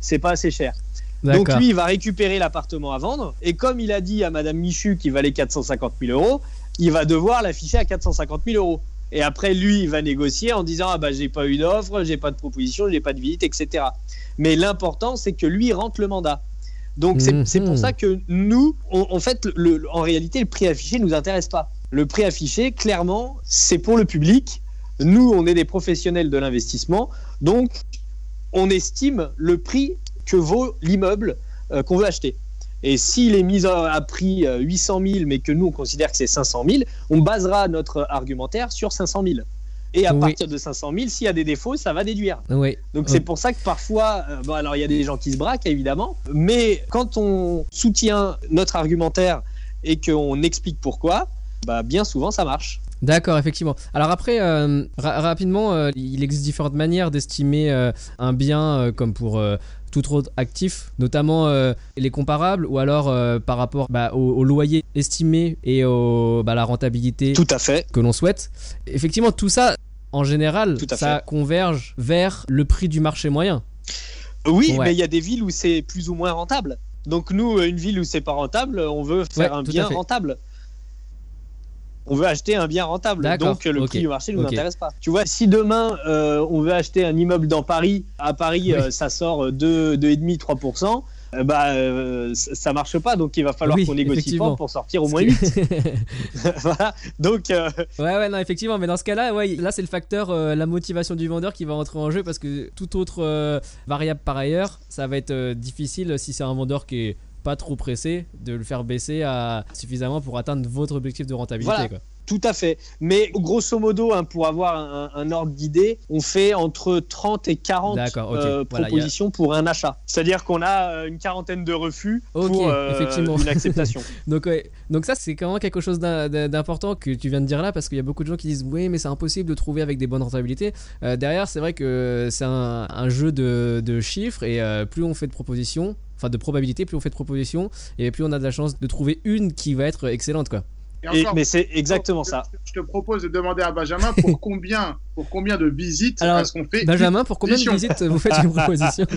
c'est pas assez cher. Donc lui, il va récupérer l'appartement à vendre. Et comme il a dit à Madame Michu qu'il valait 450 000 euros, il va devoir l'afficher à 450 000 euros. Et après, lui, il va négocier en disant Ah, bah, j'ai pas eu d'offre, j'ai pas de proposition, j'ai pas de visite, etc. Mais l'important, c'est que lui rentre le mandat. Donc, c'est pour mhm. ça que nous, en fait, le, en réalité, le prix affiché ne nous intéresse pas. Le prix affiché, clairement, c'est pour le public. Nous, on est des professionnels de l'investissement. Donc, on estime le prix que vaut l'immeuble euh, qu'on veut acheter. Et s'il est mis à prix 800 euh, 000, mais que nous, on considère que c'est 500 000, on basera notre argumentaire sur 500 000. Et à partir de 500 000, s'il y a des défauts, ça va déduire. Oui. Donc c'est pour ça que parfois, euh, bon, alors il y a des gens qui se braquent évidemment, mais quand on soutient notre argumentaire et qu'on explique pourquoi, bah, bien souvent ça marche. D'accord, effectivement. Alors après, euh, rapidement, il existe différentes manières d'estimer un bien, comme pour tout autre actif, notamment euh, les comparables ou alors euh, par rapport bah, au, loyer estimé et au, bah, la rentabilité tout à fait. que l'on souhaite. Effectivement, tout ça, en général, ça converge vers le prix du marché moyen. Oui, mais il y a des villes où c'est plus ou moins rentable. Donc nous, une ville où c'est pas rentable, on veut faire un bien rentable on veut acheter un bien rentable. Donc le prix du marché ne nous intéresse pas. Tu vois, si demain euh, on veut acheter un immeuble dans Paris, à Paris euh, ça sort 2,5-3%. Euh, bah, ça marche pas, donc il va falloir qu'on négocie pour sortir au moins 8. <laughs> voilà, donc. Ouais, ouais, non, effectivement, mais dans ce cas-là, ouais, là c'est le facteur, la motivation du vendeur qui va entrer en jeu parce que toute autre variable par ailleurs, ça va être difficile si c'est un vendeur qui est pas trop pressé de le faire baisser à suffisamment pour atteindre votre objectif de rentabilité. Quoi. Tout à fait. Mais grosso modo, hein, pour avoir un, ordre d'idée, on fait entre 30 et 40 euh, propositions pour un achat. C'est-à-dire qu'on a euh, une quarantaine de refus pour euh, effectivement. une acceptation. <laughs> donc, donc ça, c'est quand même quelque chose d'important que tu viens de dire là, parce qu'il y a beaucoup de gens qui disent oui, mais c'est impossible de trouver avec des bonnes rentabilités. derrière, c'est vrai que c'est un, jeu de, de chiffres, et plus on fait de propositions, enfin de probabilités, plus on fait de propositions, et plus on a de la chance de trouver une qui va être excellente, quoi. mais c'est exactement ça. Je te propose de demander à Benjamin pour <laughs> combien, pour combien de visites est-ce qu'on fait Benjamin, pour combien de visites vous faites une proposition <laughs>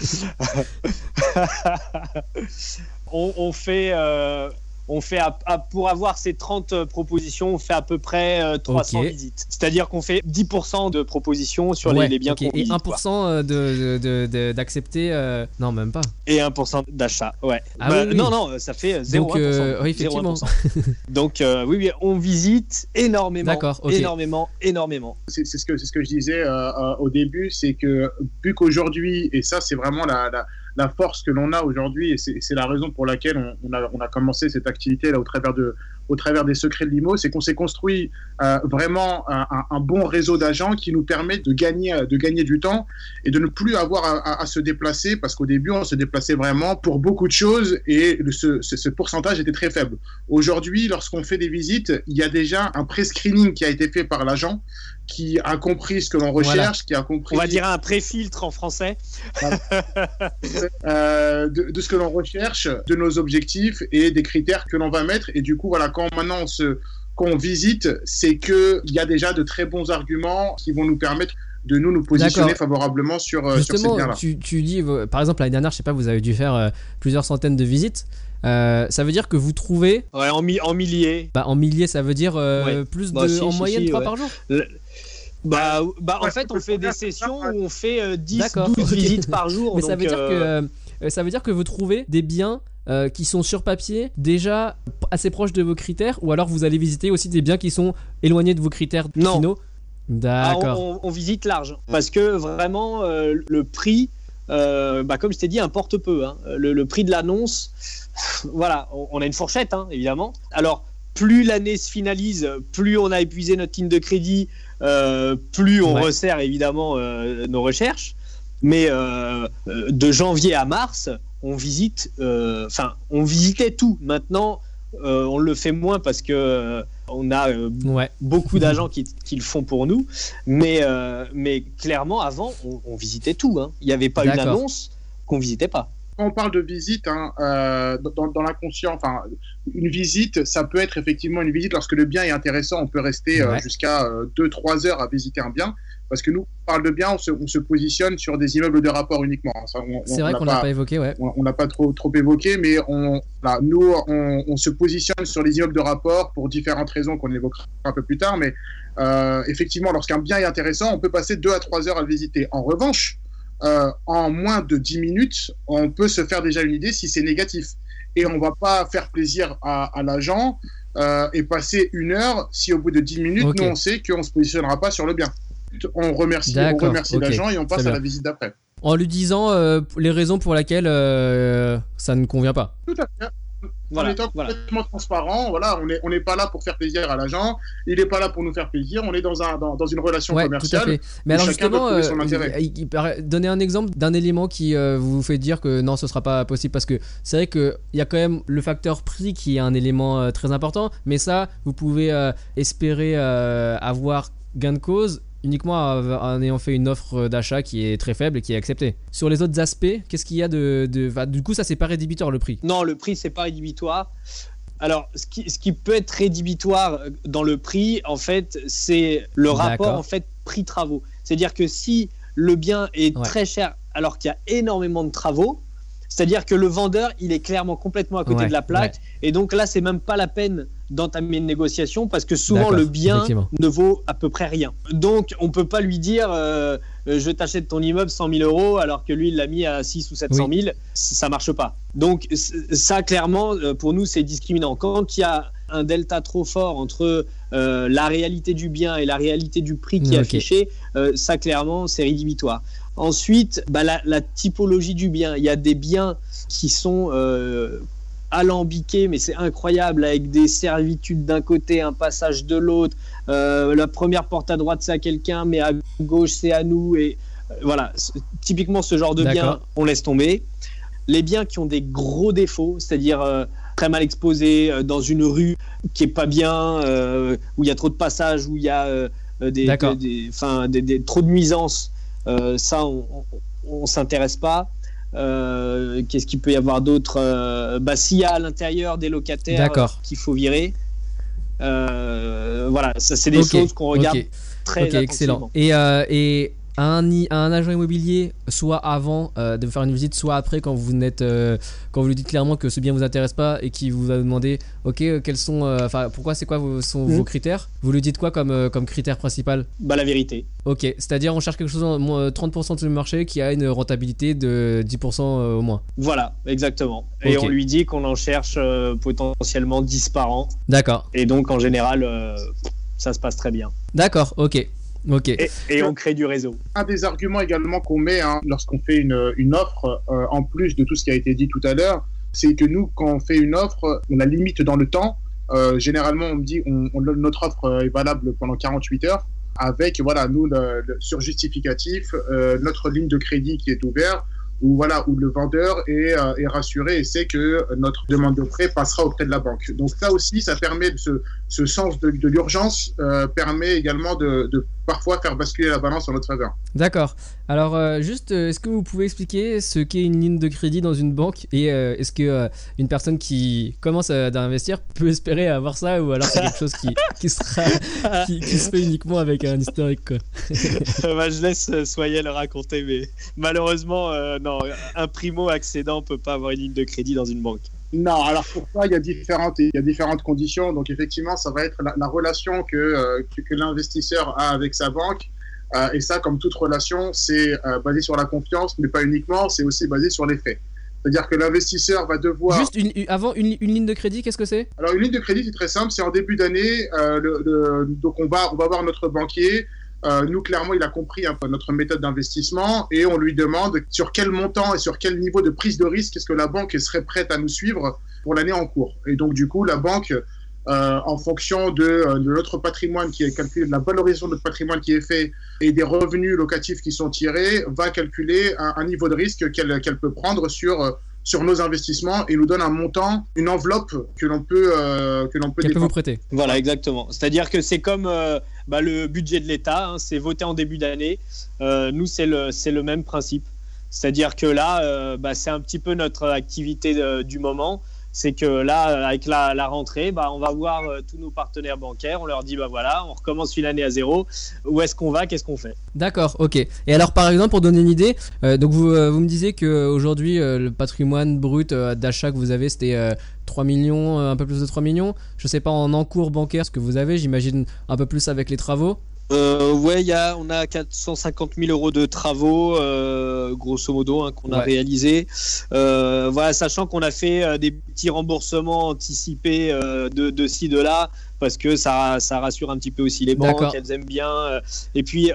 <laughs> on, fait euh, on fait pour avoir ces 30 euh, propositions, on fait à peu près 300 euh, visites. C'est-à-dire qu'on fait 10% de propositions sur les, biens qu'on Et 1% de, d'accepter, euh, non même pas. Et 1% d'achat, ouais. Ah bah, non, non, ça fait 0,1%. Donc, oui, effectivement. <laughs> Donc oui, oui, on visite énormément, énormément, énormément. C'est, ce que c'est ce que je disais au début, c'est que vu qu'aujourd'hui, et ça c'est vraiment la, la la force que l'on a aujourd'hui, et c'est la raison pour laquelle on, a, commencé cette activité là au travers de, au travers des secrets de l'IMO, c'est qu'on s'est construit euh, vraiment un, bon réseau d'agents qui nous permet de gagner, de gagner du temps et de ne plus avoir à, se déplacer parce qu'au début, on se déplaçait vraiment pour beaucoup de choses et ce, ce, pourcentage était très faible. Aujourd'hui, lorsqu'on fait des visites, il y a déjà un pré-screening qui a été fait par l'agent qui a compris ce que l'on recherche, qui a compris. On va dire un pré-filtre en français. Euh, de, de, ce que l'on recherche, de nos objectifs et des critères que l'on va mettre. Et du coup, voilà, quand maintenant on se, qu'on visite, c'est qu'il y a déjà de très bons arguments qui vont nous permettre de nous nous positionner favorablement sur, euh, sur ces biens-là. Tu, tu, dis, par exemple, l'année dernière, je sais pas, vous avez dû faire euh, plusieurs centaines de visites. Euh, ça veut dire que vous trouvez. Ouais, en, en milliers. Bah, en milliers, ça veut dire plus bah, de. en moyenne, 3 par jour Bah, bah, en fait, on fait des sessions où on fait 10, 12 visites par <laughs> jour. Mais ça veut dire que. ça veut dire que vous trouvez des biens euh, qui sont sur papier déjà assez proches de vos critères ou alors vous allez visiter aussi des biens qui sont éloignés de vos critères non. finaux D'accord. Ah, on, visite large parce que vraiment euh, le prix, euh, bah, comme je t'ai dit, importe peu. Hein. Le, prix de l'annonce, voilà, on, a une fourchette hein, évidemment. Alors plus l'année se finalise, plus on a épuisé notre ligne de crédit, plus on resserre évidemment nos recherches. Mais de janvier à mars, on visite, euh, enfin, on visitait tout. Maintenant, euh, on le fait moins parce que euh, on a beaucoup <laughs> d'agents qui, le font pour nous. Mais, mais clairement, avant, on, visitait tout. Hein. Il n'y avait pas une annonce qu'on visitait pas. Quand on parle de visite, hein, dans, l'inconscient, enfin, une visite, ça peut être effectivement une visite lorsque le bien est intéressant. On peut rester jusqu'à 2-3 heures à visiter un bien. Parce que nous, on parle de bien, on se, positionne sur des immeubles de rapport uniquement. C'est vrai qu'on n'a pas évoqué, ouais. On n'a pas trop, trop évoqué, mais on, nous, on, se positionne sur les immeubles de rapport pour différentes raisons qu'on évoquera un peu plus tard. Mais euh, effectivement, lorsqu'un bien est intéressant, on peut passer 2 à 3 heures à le visiter. En revanche, euh, en moins de 10 minutes, on peut se faire déjà une idée si c'est négatif. Et on ne va pas faire plaisir à, l'agent euh, et passer une heure si au bout de 10 minutes, nous, on sait qu'on ne se positionnera pas sur le bien on remercie, on remercie l'agent et on passe à la visite d'après. En lui disant euh, les raisons pour lesquelles euh, ça ne convient pas. Tout à fait. Voilà, en étant complètement transparent, voilà, on n'est on pas là pour faire plaisir à l'agent, il n'est pas là pour nous faire plaisir, on est dans, un, dans, une relation commerciale. Tout à fait. Mais alors justement, euh, donner un exemple d'un élément qui vous fait dire que non, ce sera pas possible parce que c'est vrai qu'il y a quand même le facteur prix qui est un élément très important, mais ça, vous pouvez espérer avoir gain de cause uniquement en ayant fait une offre d'achat qui est très faible et qui est acceptée. Sur les autres aspects, qu'est-ce qu'il y a de, Du coup, ça, c'est pas rédhibitoire le prix Non, le prix, c'est pas rédhibitoire. Alors, ce qui, ce qui, peut être rédhibitoire dans le prix, en fait, c'est le rapport en fait prix-travaux. C'est-à-dire que si le bien est très cher alors qu'il y a énormément de travaux, c'est-à-dire que le vendeur, il est clairement complètement à côté de la plaque. Et donc là, c'est même pas la peine d'entamer une négociation parce que souvent le bien ne vaut à peu près rien. Donc on peut pas lui dire euh, je t'achète ton immeuble 100 000 euros alors que lui il l'a mis à 6 ou 700 000. Ça marche pas. Donc ça clairement euh, pour nous c'est discriminant. Quand il y a un delta trop fort entre euh, la réalité du bien et la réalité du prix qui est affiché, ça clairement c'est rédhibitoire. Ensuite, bah, la, typologie du bien. Il y a des biens qui sont euh, alambiqués, mais c'est incroyable, avec des servitudes d'un côté, un passage de l'autre. Euh, la première porte à droite, c'est à quelqu'un, mais à gauche, c'est à nous. Et euh, voilà, typiquement ce genre de biens, on laisse tomber. Les biens qui ont des gros défauts, c'est-à-dire très mal exposés dans une rue qui est pas bien, où il y a trop de passages, où il y a des, des, trop de nuisances euh, ça, on, on, s'intéresse pas. Euh, qu'est-ce qu'il peut y avoir d'autre euh, bah, S'il y a à l'intérieur des locataires qu'il faut virer, voilà, ça c'est des choses qu'on regarde très Ok, excellent. Et, et un, un agent immobilier, soit avant euh, de faire une visite, soit après quand vous n'êtes, euh, quand vous lui dites clairement que ce bien vous intéresse pas et qu'il vous a demandé, ok, euh, quels sont, enfin, pourquoi, c'est quoi vos, sont vos mhm. critères? Vous lui dites quoi comme, comme critère principal? Bah la vérité. Ok, c'est-à-dire on cherche quelque chose en 30% sur le marché qui a une rentabilité de 10% au moins. Voilà, exactement. Et on lui dit qu'on en cherche potentiellement 10 par an. D'accord. Et donc en général, ça se passe très bien. D'accord, ok. Ok. Et, on crée du réseau. Un des arguments également qu'on met hein, lorsqu'on fait une, une offre, euh, en plus de tout ce qui a été dit tout à l'heure, c'est que nous, quand on fait une offre, on la limite dans le temps. Euh, généralement, on me dit on, notre offre est valable pendant 48 heures avec, voilà, nous, le, sur justificatif, euh, notre ligne de crédit qui est ouverte, où voilà où le vendeur est, est rassuré et sait que notre demande de prêt passera auprès de la banque. Donc ça aussi, ça permet de ce, ce sens de, de l'urgence permet également de, de parfois faire basculer la balance en notre faveur. D'accord. Alors, euh, juste, euh, est-ce que vous pouvez expliquer ce qu'est une ligne de crédit dans une banque et euh, est-ce que une personne qui commence à, investir peut espérer avoir ça ou alors c'est quelque chose qui, <laughs> qui, sera, qui, se fait uniquement avec un historique quoi? <laughs> bah, Je laisse Soyez le raconter, mais malheureusement, non, un primo accédant peut pas avoir une ligne de crédit dans une banque. Non, alors pour ça, il y a différentes, il y a différentes conditions. Donc effectivement, ça va être la, relation que, euh, que, l'investisseur a avec sa banque. Euh, et ça, comme toute relation, c'est euh, basé sur la confiance, mais pas uniquement, c'est aussi basé sur les faits. C'est-à-dire que l'investisseur va devoir. Juste une, avant une, une, ligne de crédit, qu'est-ce que c'est? Alors une ligne de crédit, c'est très simple. C'est en début d'année. donc on va, on va voir notre banquier. Euh, nous, clairement, il a compris un peu notre méthode d'investissement et on lui demande sur quel montant et sur quel niveau de prise de risque est-ce que la banque serait prête à nous suivre pour l'année en cours. Et donc, du coup, la banque, euh, en fonction de, euh, de, notre patrimoine qui est calculé, de la valorisation de notre patrimoine qui est fait et des revenus locatifs qui sont tirés, va calculer un, niveau de risque qu'elle peut prendre sur sur nos investissements et nous donne un montant, une enveloppe que l'on peut euh, que l'on peut, vous prêter. Voilà, exactement. C'est-à-dire que c'est comme euh, bah, le budget de l'État, hein, c'est voté en début d'année. Euh, nous, c'est le même principe. C'est-à-dire que là, bah, c'est un petit peu notre activité du moment c'est que là, avec la, rentrée, bah, on va voir euh, tous nos partenaires bancaires, on leur dit, bah voilà, on recommence une année à zéro, où est-ce qu'on va, qu'est-ce qu'on fait? D'accord, ok. Et alors, par exemple, pour donner une idée, euh, donc vous, euh, me disiez qu'aujourd'hui, le patrimoine brut d'achat que vous avez, c'était 3 millions, un peu plus de 3 millions. Je sais pas en encours bancaire ce que vous avez, j'imagine un peu plus avec les travaux. Euh, ouais, y a, on a 450 000 euros de travaux, euh, grosso modo, hein, qu'on a réalisé. Euh, voilà, sachant qu'on a fait euh, des petits remboursements anticipés euh, de, de ci, de là, parce que ça, ça rassure un petit peu aussi les banques, elles aiment bien. et puis,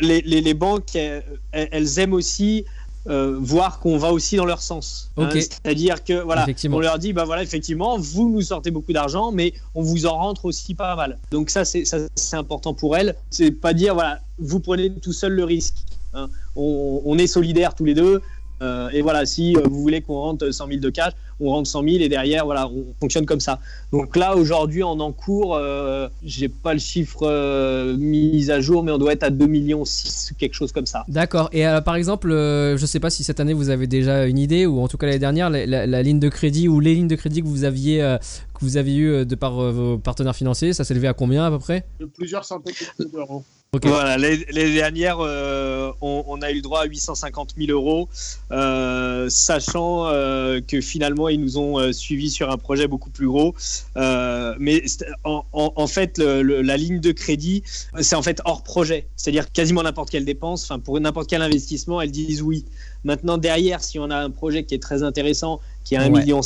les, les, les, banques, elles, elles aiment aussi euh, voir qu'on va aussi dans leur sens. Hein. C'est-à-dire que voilà, on leur dit bah voilà effectivement vous nous sortez beaucoup d'argent, mais on vous en rentre aussi pas mal. Donc ça c'est c'est important pour elles. C'est pas dire voilà vous prenez tout seul le risque. Hein. On, on, est solidaires tous les deux. Euh, et voilà, si euh, vous voulez qu'on rentre 100 000 de cash, on rentre 100 000 et derrière, voilà, on fonctionne comme ça. Donc là, aujourd'hui, en encours, euh, j'ai pas le chiffre euh, mis à jour, mais on doit être à 2 millions 6, quelque chose comme ça. D'accord. Et par exemple, je sais pas si cette année vous avez déjà une idée, ou en tout cas l'année dernière, la, ligne de crédit ou les lignes de crédit que vous aviez, que vous avez eu de par vos partenaires financiers, ça s'est levé à combien à peu près? Plusieurs centaines d'euros. Voilà, les, dernières, euh, on, a eu le droit à 850 000 euros, euh, sachant euh, que finalement ils nous ont suivis sur un projet beaucoup plus gros. mais en, fait, la ligne de crédit, c'est en fait hors projet, c'est-à-dire quasiment n'importe quelle dépense, enfin pour n'importe quel investissement, elles disent oui. Maintenant derrière, si on a un projet qui est très intéressant, qui a 1,5 million,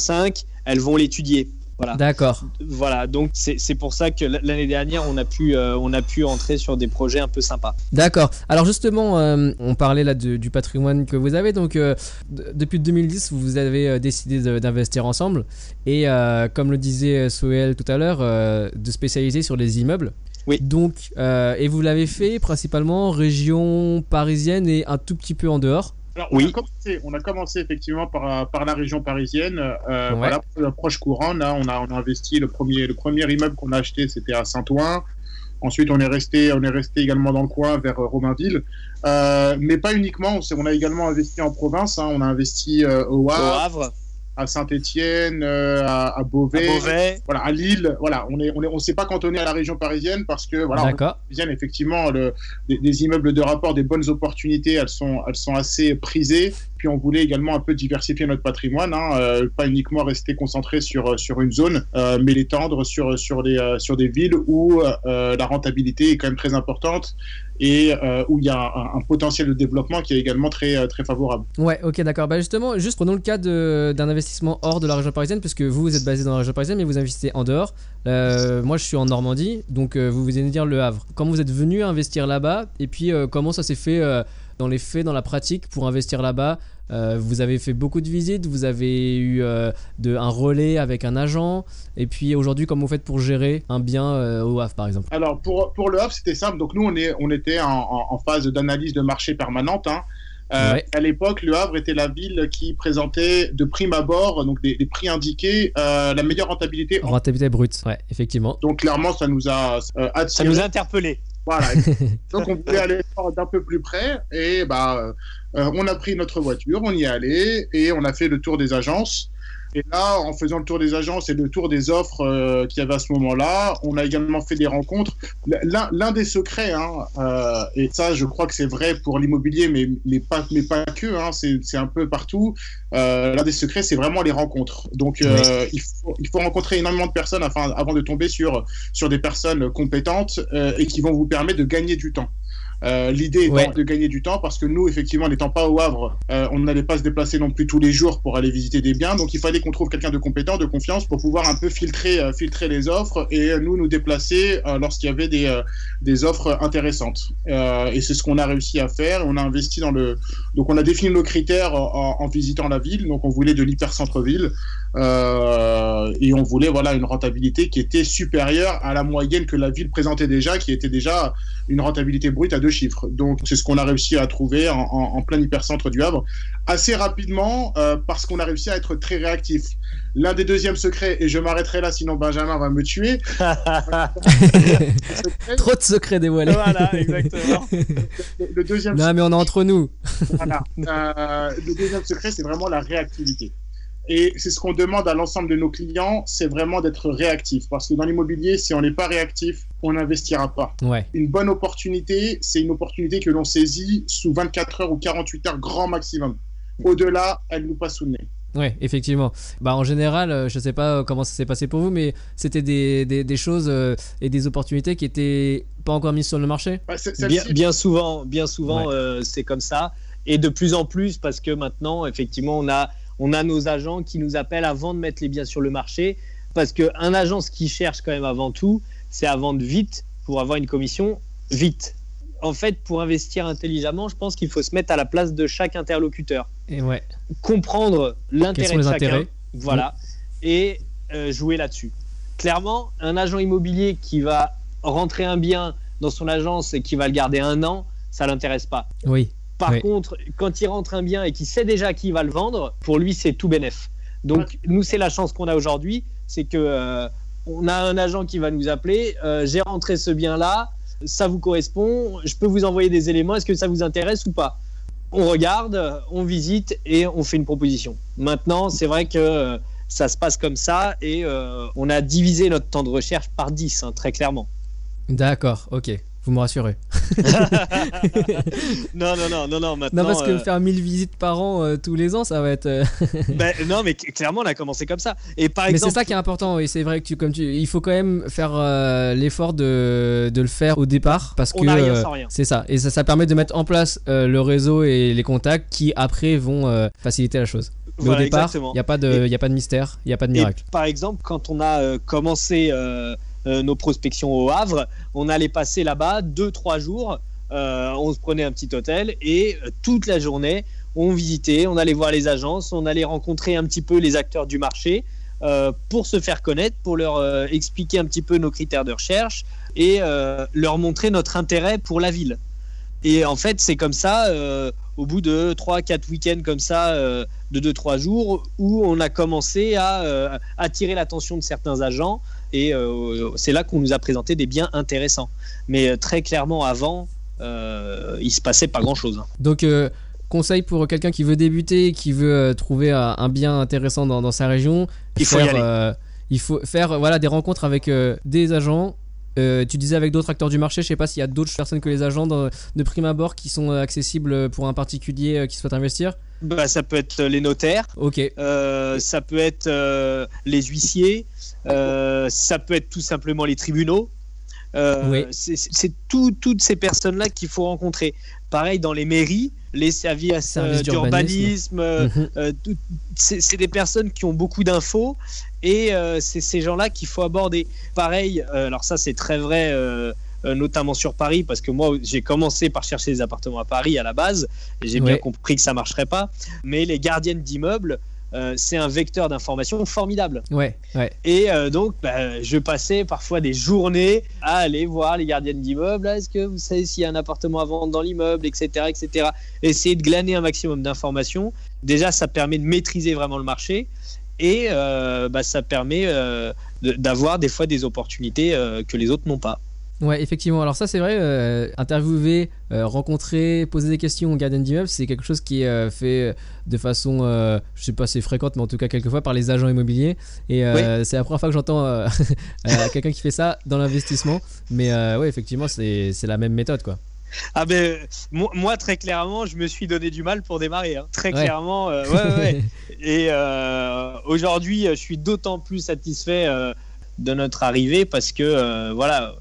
elles vont l'étudier. D'accord. Voilà, donc c'est pour ça que l'année dernière, on a, pu, euh, on a pu entrer sur des projets un peu sympas. D'accord. Alors justement, euh, on parlait là du patrimoine que vous avez. Donc euh, depuis 2010, vous avez décidé d'investir ensemble. Et comme le disait Soel tout à l'heure, de spécialiser sur les immeubles. Oui. Donc, et vous l'avez fait principalement région parisienne et un tout petit peu en dehors. Alors, on, oui. a commencé, on a commencé effectivement par, par la région parisienne. Euh, Voilà, proche courant. Là, on a, on a investi le premier, le premier immeuble qu'on a acheté, c'était à Saint-Ouen. Ensuite, on est resté, on est resté également dans le coin vers euh, Romainville, euh, mais pas uniquement. On, a également investi en province. Hein. On a investi euh, au Havre. À Saint-Étienne, à, à, Beauvais, à, Beauvais, voilà, à Lille. Voilà, on est, on est, on s'est pas cantonné à la région parisienne parce que voilà, parisienne effectivement, le, des, des, immeubles de rapport, des bonnes opportunités, elles sont, elles sont assez prisées. Puis on voulait également un peu diversifier notre patrimoine, hein, euh, pas uniquement rester concentré sur sur une zone, euh, mais l'étendre sur sur des sur des villes où la rentabilité est quand même très importante et euh, où il y a un, potentiel de développement qui est également très, très favorable. Ouais, ok, d'accord. Bah justement, juste prenons le cas d'un investissement hors de la région parisienne, puisque vous, vous êtes basé dans la région parisienne, mais vous investissez en dehors. Euh, moi, je suis en Normandie, donc euh, vous venez de dire Le Havre. Comment vous êtes venu investir là-bas Et puis, euh, comment ça s'est fait dans les faits, dans la pratique, pour investir là-bas euh, vous avez fait beaucoup de visites, vous avez eu euh, de, un relais avec un agent, et puis aujourd'hui, comment vous faites pour gérer un bien euh, au Havre, par exemple? Alors, pour, pour le Havre, c'était simple. Donc, nous, on, est, on était en, en, en phase d'analyse de marché permanente. Hein. Euh, ouais. À l'époque, Le Havre était la ville qui présentait de prime abord, donc des, des prix indiqués, euh, la meilleure rentabilité. Rentabilité brute, ouais, effectivement. Donc clairement, ça nous a euh, attiré. Ça nous a interpellé. Voilà. <laughs> donc on voulait aller d'un peu plus près et bah on a pris notre voiture, on y est allé et on a fait le tour des agences. Et là, en faisant le tour des agences et le tour des offres euh, qu'il y avait à ce moment-là, on a également fait des rencontres. L'un des secrets, hein, euh, et ça, je crois que c'est vrai pour l'immobilier, mais, mais, pas, mais pas que, hein, c'est un peu partout. Euh, L'un des secrets, c'est vraiment les rencontres. Donc, oui. il, faut, il faut rencontrer énormément de personnes afin, avant de tomber sur, sur des personnes compétentes et qui vont vous permettre de gagner du temps. Euh, L'idée étant ouais. de gagner du temps parce que nous, effectivement, n'étant pas au Havre, euh, on n'allait pas se déplacer non plus tous les jours pour aller visiter des biens. Donc, il fallait qu'on trouve quelqu'un de compétent, de confiance pour pouvoir un peu filtrer, euh, filtrer les offres et nous nous déplacer lorsqu'il y avait des, des offres intéressantes. et c'est ce qu'on a réussi à faire. On a investi dans le. Donc, on a défini nos critères en, en visitant la ville. Donc, on voulait de l'hyper centre-ville. Euh, et on voulait voilà une rentabilité qui était supérieure à la moyenne que la ville présentait déjà, qui était déjà une rentabilité brute à deux chiffres. Donc c'est ce qu'on a réussi à trouver en, en, en plein hypercentre du Havre assez rapidement euh, parce qu'on a réussi à être très réactif. L'un des deuxièmes secrets, et je m'arrêterai là sinon Benjamin va me tuer. <laughs> Trop de secrets dévoilés. Voilà, exactement. Le, le deuxième. Non, mais on est entre nous. voilà. Euh, le deuxième secret, c'est vraiment la réactivité. Et c'est ce qu'on demande à l'ensemble de nos clients, c'est vraiment d'être réactif. Parce que dans l'immobilier, si on n'est pas réactif, on n'investira pas. Ouais. Une bonne opportunité, c'est une opportunité que l'on saisit sous 24 heures ou 48 heures grand maximum. Au-delà, elle nous passe sous le nez. Oui, effectivement. Bah, en général, je ne sais pas comment ça s'est passé pour vous, mais c'était des, des, des, choses euh, et des opportunités qui étaient pas encore mises sur le marché? Bah, bien, bien, souvent, bien souvent ouais. euh, c'est comme ça. Et de plus en plus, parce que maintenant, effectivement, on a on a nos agents qui nous appellent avant de mettre les biens sur le marché, parce qu'un agent, ce qu'il cherche quand même avant tout, c'est à vendre vite pour avoir une commission vite. En fait, pour investir intelligemment, je pense qu'il faut se mettre à la place de chaque interlocuteur. Et ouais. Comprendre l'intérêt de chacun. Intérêts voilà. Mmh. Et euh, jouer là-dessus. Clairement, un agent immobilier qui va rentrer un bien dans son agence et qui va le garder un an, ça l'intéresse pas. Oui. Par oui. contre, quand il rentre un bien et qu'il sait déjà qui va le vendre, pour lui, c'est tout bénef. Donc, ouais. nous, c'est la chance qu'on a aujourd'hui, c'est que euh, on a un agent qui va nous appeler. Euh, J'ai rentré ce bien-là, ça vous correspond. Je peux vous envoyer des éléments. Est-ce que ça vous intéresse ou pas? On regarde, on visite et on fait une proposition. Maintenant, c'est vrai que euh, ça se passe comme ça et euh, on a divisé notre temps de recherche par 10, hein, très clairement. D'accord, ok. Vous me rassurez. <laughs> non, non, non, non, non. Maintenant, non, parce que euh... faire 1000 visites par an euh, tous les ans, ça va être. euh, <laughs> ben, non, mais clairement, on a commencé comme ça. Et par mais exemple, c'est ça qui est important. Et c'est vrai que tu, comme tu, il faut quand même faire euh, l'effort de, de le faire au départ, parce on que rien sans rien. c'est ça. Et ça, ça permet de mettre en place le réseau et les contacts qui après vont faciliter la chose. Mais Voilà, au départ, il n'y a pas de, Et- il y a pas de mystère, il n'y a pas de Et miracle. par exemple, quand on a commencé nos prospections au Havre, on allait passer là-bas deux, trois jours. euh, on se prenait un petit hôtel et euh, toute la journée, on visitait, on allait voir les agences, on allait rencontrer un petit peu les acteurs du marché euh, pour se faire connaître, pour leur euh, expliquer un petit peu nos critères de recherche et euh, leur montrer notre intérêt pour la ville. Et en fait, c'est comme ça, euh, au bout de 3-4 week-ends comme ça, euh, de 2-3 jours, où on a commencé à euh, attirer l'attention de certains agents. Et euh, c'est là qu'on nous a présenté des biens intéressants. Mais euh, très clairement, avant, euh, il se passait pas grand-chose. Donc, conseil pour quelqu'un qui veut débuter, qui veut trouver un bien intéressant dans, sa région, il faut faire, y aller. il faut faire voilà des rencontres avec des agents euh, tu disais avec d'autres acteurs du marché, je sais pas s'il y a d'autres personnes que les agents de, prime abord qui sont euh, accessibles pour un particulier euh, qui souhaite investir? Bah, Ça peut être les notaires, ok. ça peut être les huissiers, ça peut être tout simplement les tribunaux. Oui. C'est toutes ces personnes-là qu'il faut rencontrer. Pareil dans les mairies, les services, d'urbanisme, mhm. c'est des personnes qui ont beaucoup d'infos et euh, c'est ces gens-là qu'il faut aborder. Pareil, euh, alors ça c'est très vrai, euh, notamment sur Paris, parce que moi j'ai commencé par chercher des appartements à Paris à la base, et j'ai bien compris que ça marcherait pas. Mais les gardiennes d'immeubles, c'est un vecteur d'information formidable. Ouais, ouais. Et donc, bah, je passais parfois des journées à aller voir les gardiennes d'immeubles. Est-ce que vous savez s'il y a un appartement à vendre dans l'immeuble, etc., etc. Essayer de glaner un maximum d'informations. Déjà, ça permet de maîtriser vraiment le marché et euh, bah, ça permet euh, d'avoir des fois des opportunités euh, que les autres n'ont pas. Ouais, effectivement. Alors ça, c'est vrai. interviewer, rencontrer, poser des questions au gardien d'immeuble, c'est quelque chose qui est fait de façon, je sais pas, c'est fréquente, mais en tout cas quelquefois par les agents immobiliers. Et c'est la première fois que j'entends <laughs> quelqu'un qui fait ça dans l'investissement. Mais ouais, effectivement, c'est la même méthode, quoi. Ah ben moi très clairement je me suis donné du mal pour démarrer hein. très clairement ouais, ouais, <laughs> et euh, aujourd'hui je suis d'autant plus satisfait euh, de notre arrivée parce que euh, voilà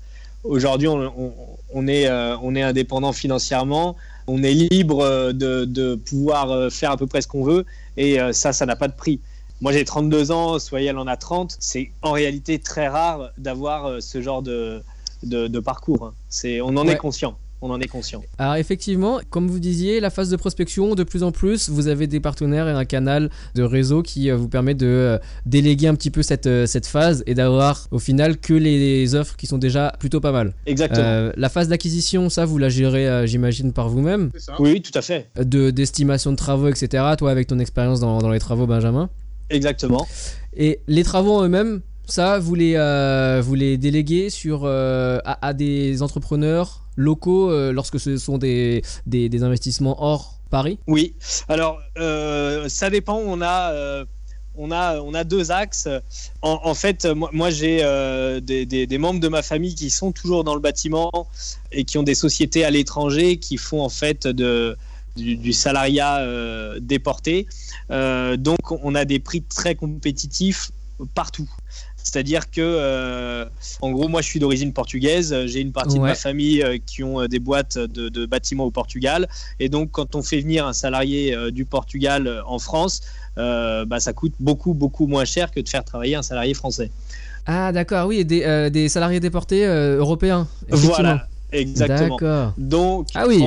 aujourd'hui on, est on est indépendant financièrement. On est libre de, de pouvoir faire à peu près ce qu'on veut. Et ça ça n'a pas de prix. Moi j'ai 32 ans Soyel en a 30 c'est en réalité très rare d'avoir ce genre de, de, parcours hein. c'est on en est conscient on en est conscient. Alors effectivement, comme vous disiez, la phase de prospection, de plus en plus, vous avez des partenaires et un canal de réseau qui euh, vous permet de euh, déléguer un petit peu cette, euh, cette phase et d'avoir au final que les offres qui sont déjà plutôt pas mal. Exactement. la phase d'acquisition, ça, vous la gérez, j'imagine, par vous-même. Oui, tout à fait. De, d'estimation de travaux, etc. Toi, avec ton expérience dans, dans les travaux, Benjamin. Exactement. Et les travaux en eux-mêmes, ça, vous les, vous les déléguez sur, à, des entrepreneurs locaux euh, lorsque ce sont des, des, investissements hors Paris Oui, alors euh, ça dépend. On a, euh, on, a, on a deux axes. En, fait, moi, j'ai des, membres de ma famille qui sont toujours dans le bâtiment et qui ont des sociétés à l'étranger qui font en fait de, du, salariat déporté. donc on a des prix très compétitifs partout. C'est-à-dire que, euh, en gros, moi, je suis d'origine portugaise. J'ai une partie de ma famille euh, qui ont euh, des boîtes de, bâtiments au Portugal. Et donc, quand on fait venir un salarié du Portugal en France, bah, ça coûte beaucoup, beaucoup moins cher que de faire travailler un salarié français. Ah, d'accord, oui, des, des salariés déportés européens. Voilà, exactement. Donc, ah oui,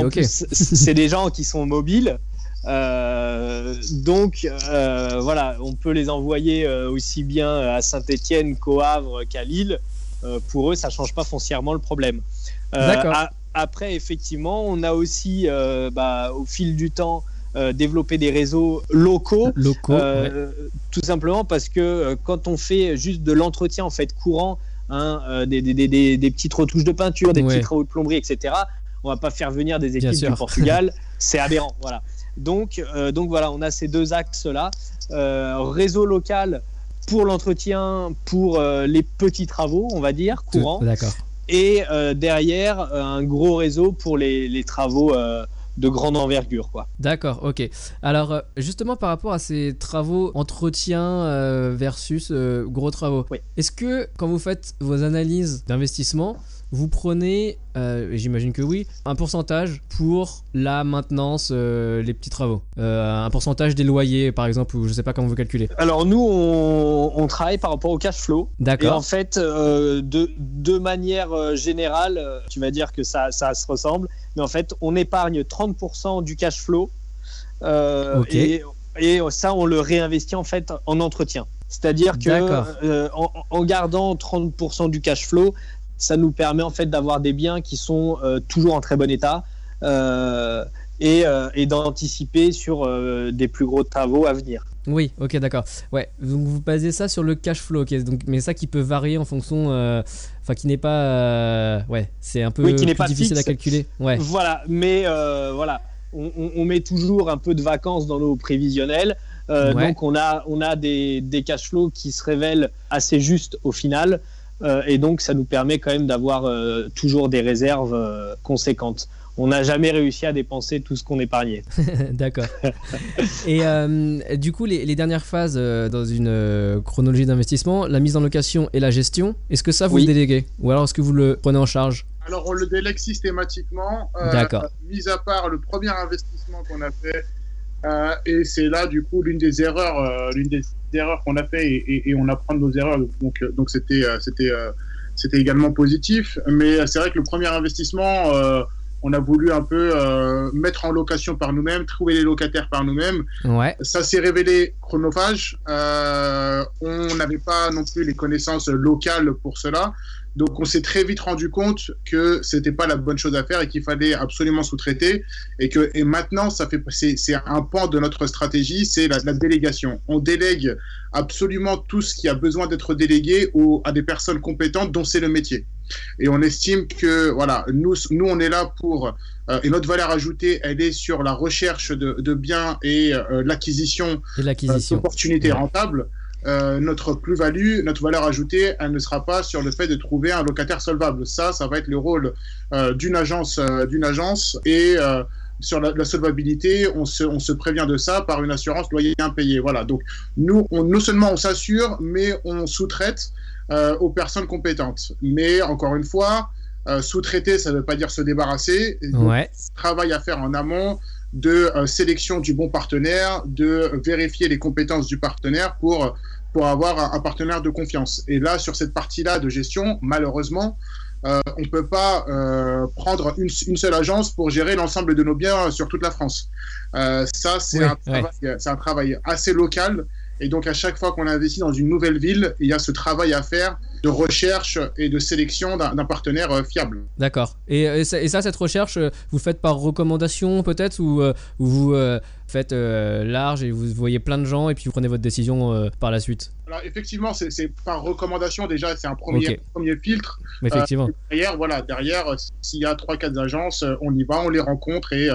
c'est des gens qui sont mobiles. Euh, donc euh, voilà, on peut les envoyer euh, aussi bien à Saint-Étienne qu'au Havre qu'à Lille. pour eux, ça change pas foncièrement le problème. après, effectivement, on a aussi, bah, au fil du temps, développé des réseaux locaux, locaux tout simplement parce que quand on fait juste de l'entretien en fait courant, hein, des, des, des, des, petites retouches de peinture, des petits travaux de plomberie, etc. On va pas faire venir des équipes du Portugal, <laughs> c'est aberrant. Voilà. Donc, euh, donc voilà, on a ces deux axes-là. Euh, réseau local pour l'entretien, pour euh, les petits travaux, on va dire, courants. D'accord. Et derrière, un gros réseau pour les, les travaux de grande envergure. quoi. D'accord, ok. Alors justement par rapport à ces travaux entretien versus gros travaux, est-ce que quand vous faites vos analyses d'investissement, vous prenez, euh, j'imagine que oui, un pourcentage pour la maintenance, euh, les petits travaux. Euh, un pourcentage des loyers, par exemple, ou je ne sais pas comment vous calculez. Alors nous, on, travaille par rapport au cash flow. D'accord. Et en fait, de, de manière générale, tu vas dire que ça, ça se ressemble, mais en fait, on épargne 30% du cash flow. et, et ça, on le réinvestit en fait en entretien. C'est-à-dire que en, en, gardant 30% du cash flow, ça nous permet en fait d'avoir des biens qui sont euh, toujours en très bon état euh, euh, et, d'anticiper sur des plus gros travaux à venir. Oui, ok, d'accord. Ouais, donc vous basez ça sur le cash flow. Donc, mais ça qui peut varier en fonction, enfin qui n'est pas, ouais, c'est un peu plus difficile à calculer. Ouais. Voilà, mais voilà, on, met toujours un peu de vacances dans nos prévisionnels. Donc on a, on a des, des cash flows qui se révèlent assez justes au final. Et donc ça nous permet quand même d'avoir toujours des réserves conséquentes on n'a jamais réussi à dépenser tout ce qu'on épargnait. <laughs> D'accord. Et euh, du coup, les, dernières phases euh, dans une euh, chronologie d'investissement, la mise en location et la gestion, est-ce que ça vous le déléguez? Ou alors est-ce que vous le prenez en charge? Alors on le délègue systématiquement. D'accord. Mis à part le premier investissement qu'on a fait. Et c'est là, du coup, l'une des erreurs, l'une des erreurs qu'on a fait et, et, on apprend de nos erreurs. Donc, donc c'était, c'était, c'était également positif. Mais c'est vrai que le premier investissement, on a voulu un peu euh, mettre en location par nous-mêmes, trouver les locataires par nous-mêmes. Ouais. Ça s'est révélé chronophage. Euh, on n'avait pas non plus les connaissances locales pour cela. Donc on s'est très vite rendu compte que c'était pas la bonne chose à faire et qu'il fallait absolument sous-traiter et que et maintenant ça fait c'est un pan de notre stratégie, c'est la, délégation. On délègue absolument tout ce qui a besoin d'être délégué à des personnes compétentes dont c'est le métier. Et on estime que voilà, nous, nous on est là pour euh, et notre valeur ajoutée, elle est sur la recherche de, de biens et euh, l'acquisition euh, d'opportunités rentables. Notre plus-value, notre valeur ajoutée, elle ne sera pas sur le fait de trouver un locataire solvable. Ça, ça va être le rôle d'une agence, d'une agence et sur la, solvabilité, on se, on se, prévient de ça par une assurance loyer impayé. Voilà. Donc nous, on, non seulement on s'assure, mais on sous-traite euh, aux personnes compétentes. Mais encore une fois, euh, sous-traiter, ça ne veut pas dire se débarrasser. Ouais. Travail à faire en amont de euh, sélection du bon partenaire, de vérifier les compétences du partenaire pour, pour avoir un, partenaire de confiance. Et là, sur cette partie-là de gestion, malheureusement, on ne peut pas prendre une, une, seule agence pour gérer l'ensemble de nos biens sur toute la France. ça, c'est un, un, travail assez local et donc, à chaque fois qu'on investit dans une nouvelle ville, il y a ce travail à faire de recherche et de sélection d'un partenaire euh, fiable. D'accord. Et, et, ça, cette recherche, euh, vous faites par recommandation peut-être ou, euh, vous faites large et vous voyez plein de gens et puis vous prenez votre décision par la suite? Alors effectivement, c'est par recommandation déjà, c'est un premier, premier filtre. effectivement. derrière, voilà, derrière, s'il y a 3-4 agences, on y va, on les rencontre et,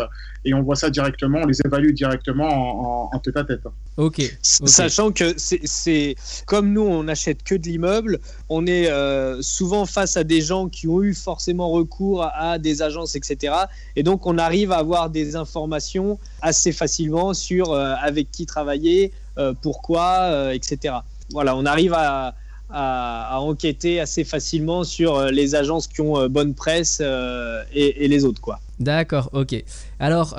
et on voit ça directement, on les évalue directement en, tête à tête. Ok. Sachant que c'est comme nous, on n'achète que de l'immeuble, on est euh, souvent face à des gens qui ont eu forcément recours à, des agences, etc. Et donc, on arrive à avoir des informations assez facilement sur euh, avec qui travailler, euh, pourquoi, etc. Voilà, on arrive à, enquêter assez facilement sur les agences qui ont bonne presse et, et, les autres, quoi. D'accord, ok. Alors,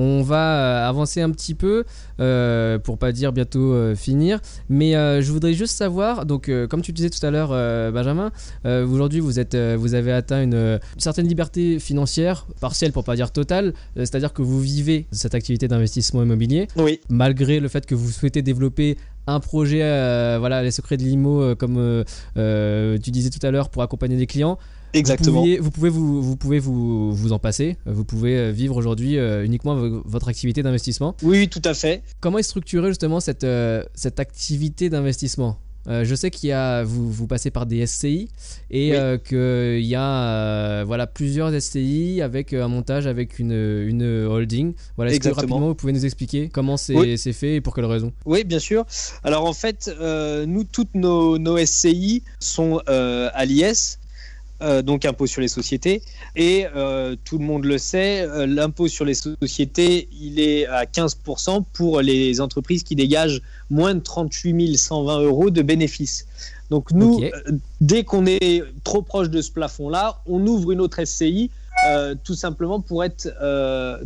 on va euh, avancer un petit peu euh, pour pas dire bientôt euh, finir. Mais je voudrais juste savoir, donc comme tu disais tout à l'heure, Benjamin, aujourd'hui vous êtes, vous avez atteint une, certaine liberté financière partielle pour pas dire totale, c'est-à-dire que vous vivez cette activité d'investissement immobilier, oui. malgré le fait que vous souhaitez développer un projet, voilà, les secrets de l'IMO, comme tu disais tout à l'heure, pour accompagner des clients. Exactement. Vous, pouvez vous, vous pouvez vous, vous en passer. Vous pouvez euh, vivre aujourd'hui euh, uniquement votre activité d'investissement. Oui, tout à fait. Comment est structurée justement cette, euh, cette activité d'investissement? Je sais qu'il y a, vous, vous passez par des SCI et qu'il y a voilà, plusieurs SCI avec un montage avec une, une holding. Voilà, est-ce que rapidement vous pouvez nous expliquer comment c'est fait et pour quelles raisons Oui, bien sûr. Alors en fait, nous, toutes nos, nos SCI sont à l'IS, euh, donc impôt sur les sociétés. Et euh, tout le monde le sait, euh, l'impôt sur les sociétés, il est à 15% pour les entreprises qui dégagent moins de 38 120 euros de bénéfices. Donc nous, dès qu'on est trop proche de ce plafond-là, on ouvre une autre SCI. Tout simplement pour être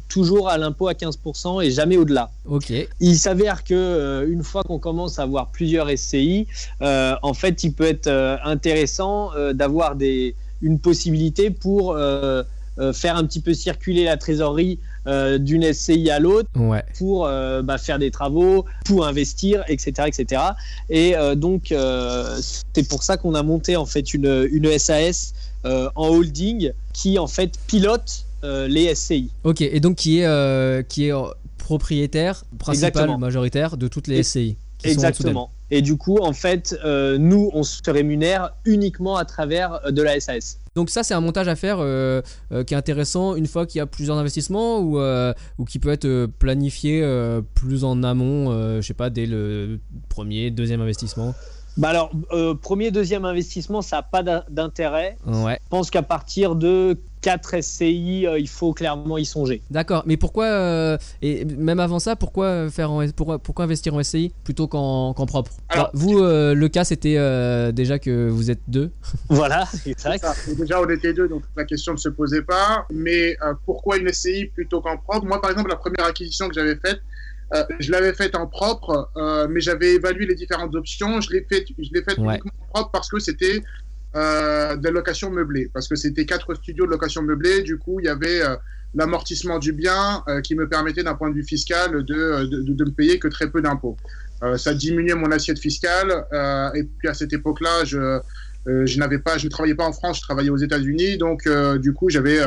toujours à l'impôt à 15% et jamais au-delà. Ok. Il s'avère que une fois qu'on commence à avoir plusieurs SCI, en fait, il peut être intéressant d'avoir des, une possibilité pour euh, euh, faire un petit peu circuler la trésorerie euh, d'une SCI à l'autre pour bah, faire des travaux, pour investir, etc., etc. Et donc c'est pour ça qu'on a monté en fait une, une SAS en holding qui en fait pilote les SCI. Ok, et donc qui est qui est propriétaire principal majoritaire de toutes les SCI. Exactement. Et du coup, en fait, euh, nous, on se rémunère uniquement à travers euh, de la SAS. Donc ça, c'est un montage à faire euh, euh, qui est intéressant une fois qu'il y a plusieurs investissements ou, euh, ou qui peut être planifié plus en amont, je sais pas, dès le premier, deuxième investissement? Bah alors, premier, deuxième investissement, ça n'a pas d'intérêt. Ouais. Je pense qu'à partir de 4 SCI, euh, il faut clairement y songer. D'accord, mais pourquoi, euh, et même avant ça, pourquoi, faire pourquoi, pourquoi investir en SCI plutôt qu'en propre? Alors, Vous, euh, le cas, c'était déjà que vous êtes deux. <laughs> Voilà, exact. Déjà, on était deux, donc la question ne se posait pas. Mais pourquoi une SCI plutôt qu'en propre? Moi, par exemple, la première acquisition que j'avais faite, je l'avais faite en propre, mais j'avais évalué les différentes options. Je l'ai faite fait uniquement en propre parce que c'était euh, des locations meublées, parce que c'était quatre studios de location meublée. Du coup, il y avait euh, l'amortissement du bien euh, qui me permettait d'un point de vue fiscal de, de, de, me payer que très peu d'impôts. Euh, ça diminuait mon assiette fiscale. et puis à cette époque-là, je, je n'avais pas, je ne travaillais pas en France, je travaillais aux États-Unis. Donc du coup, j'avais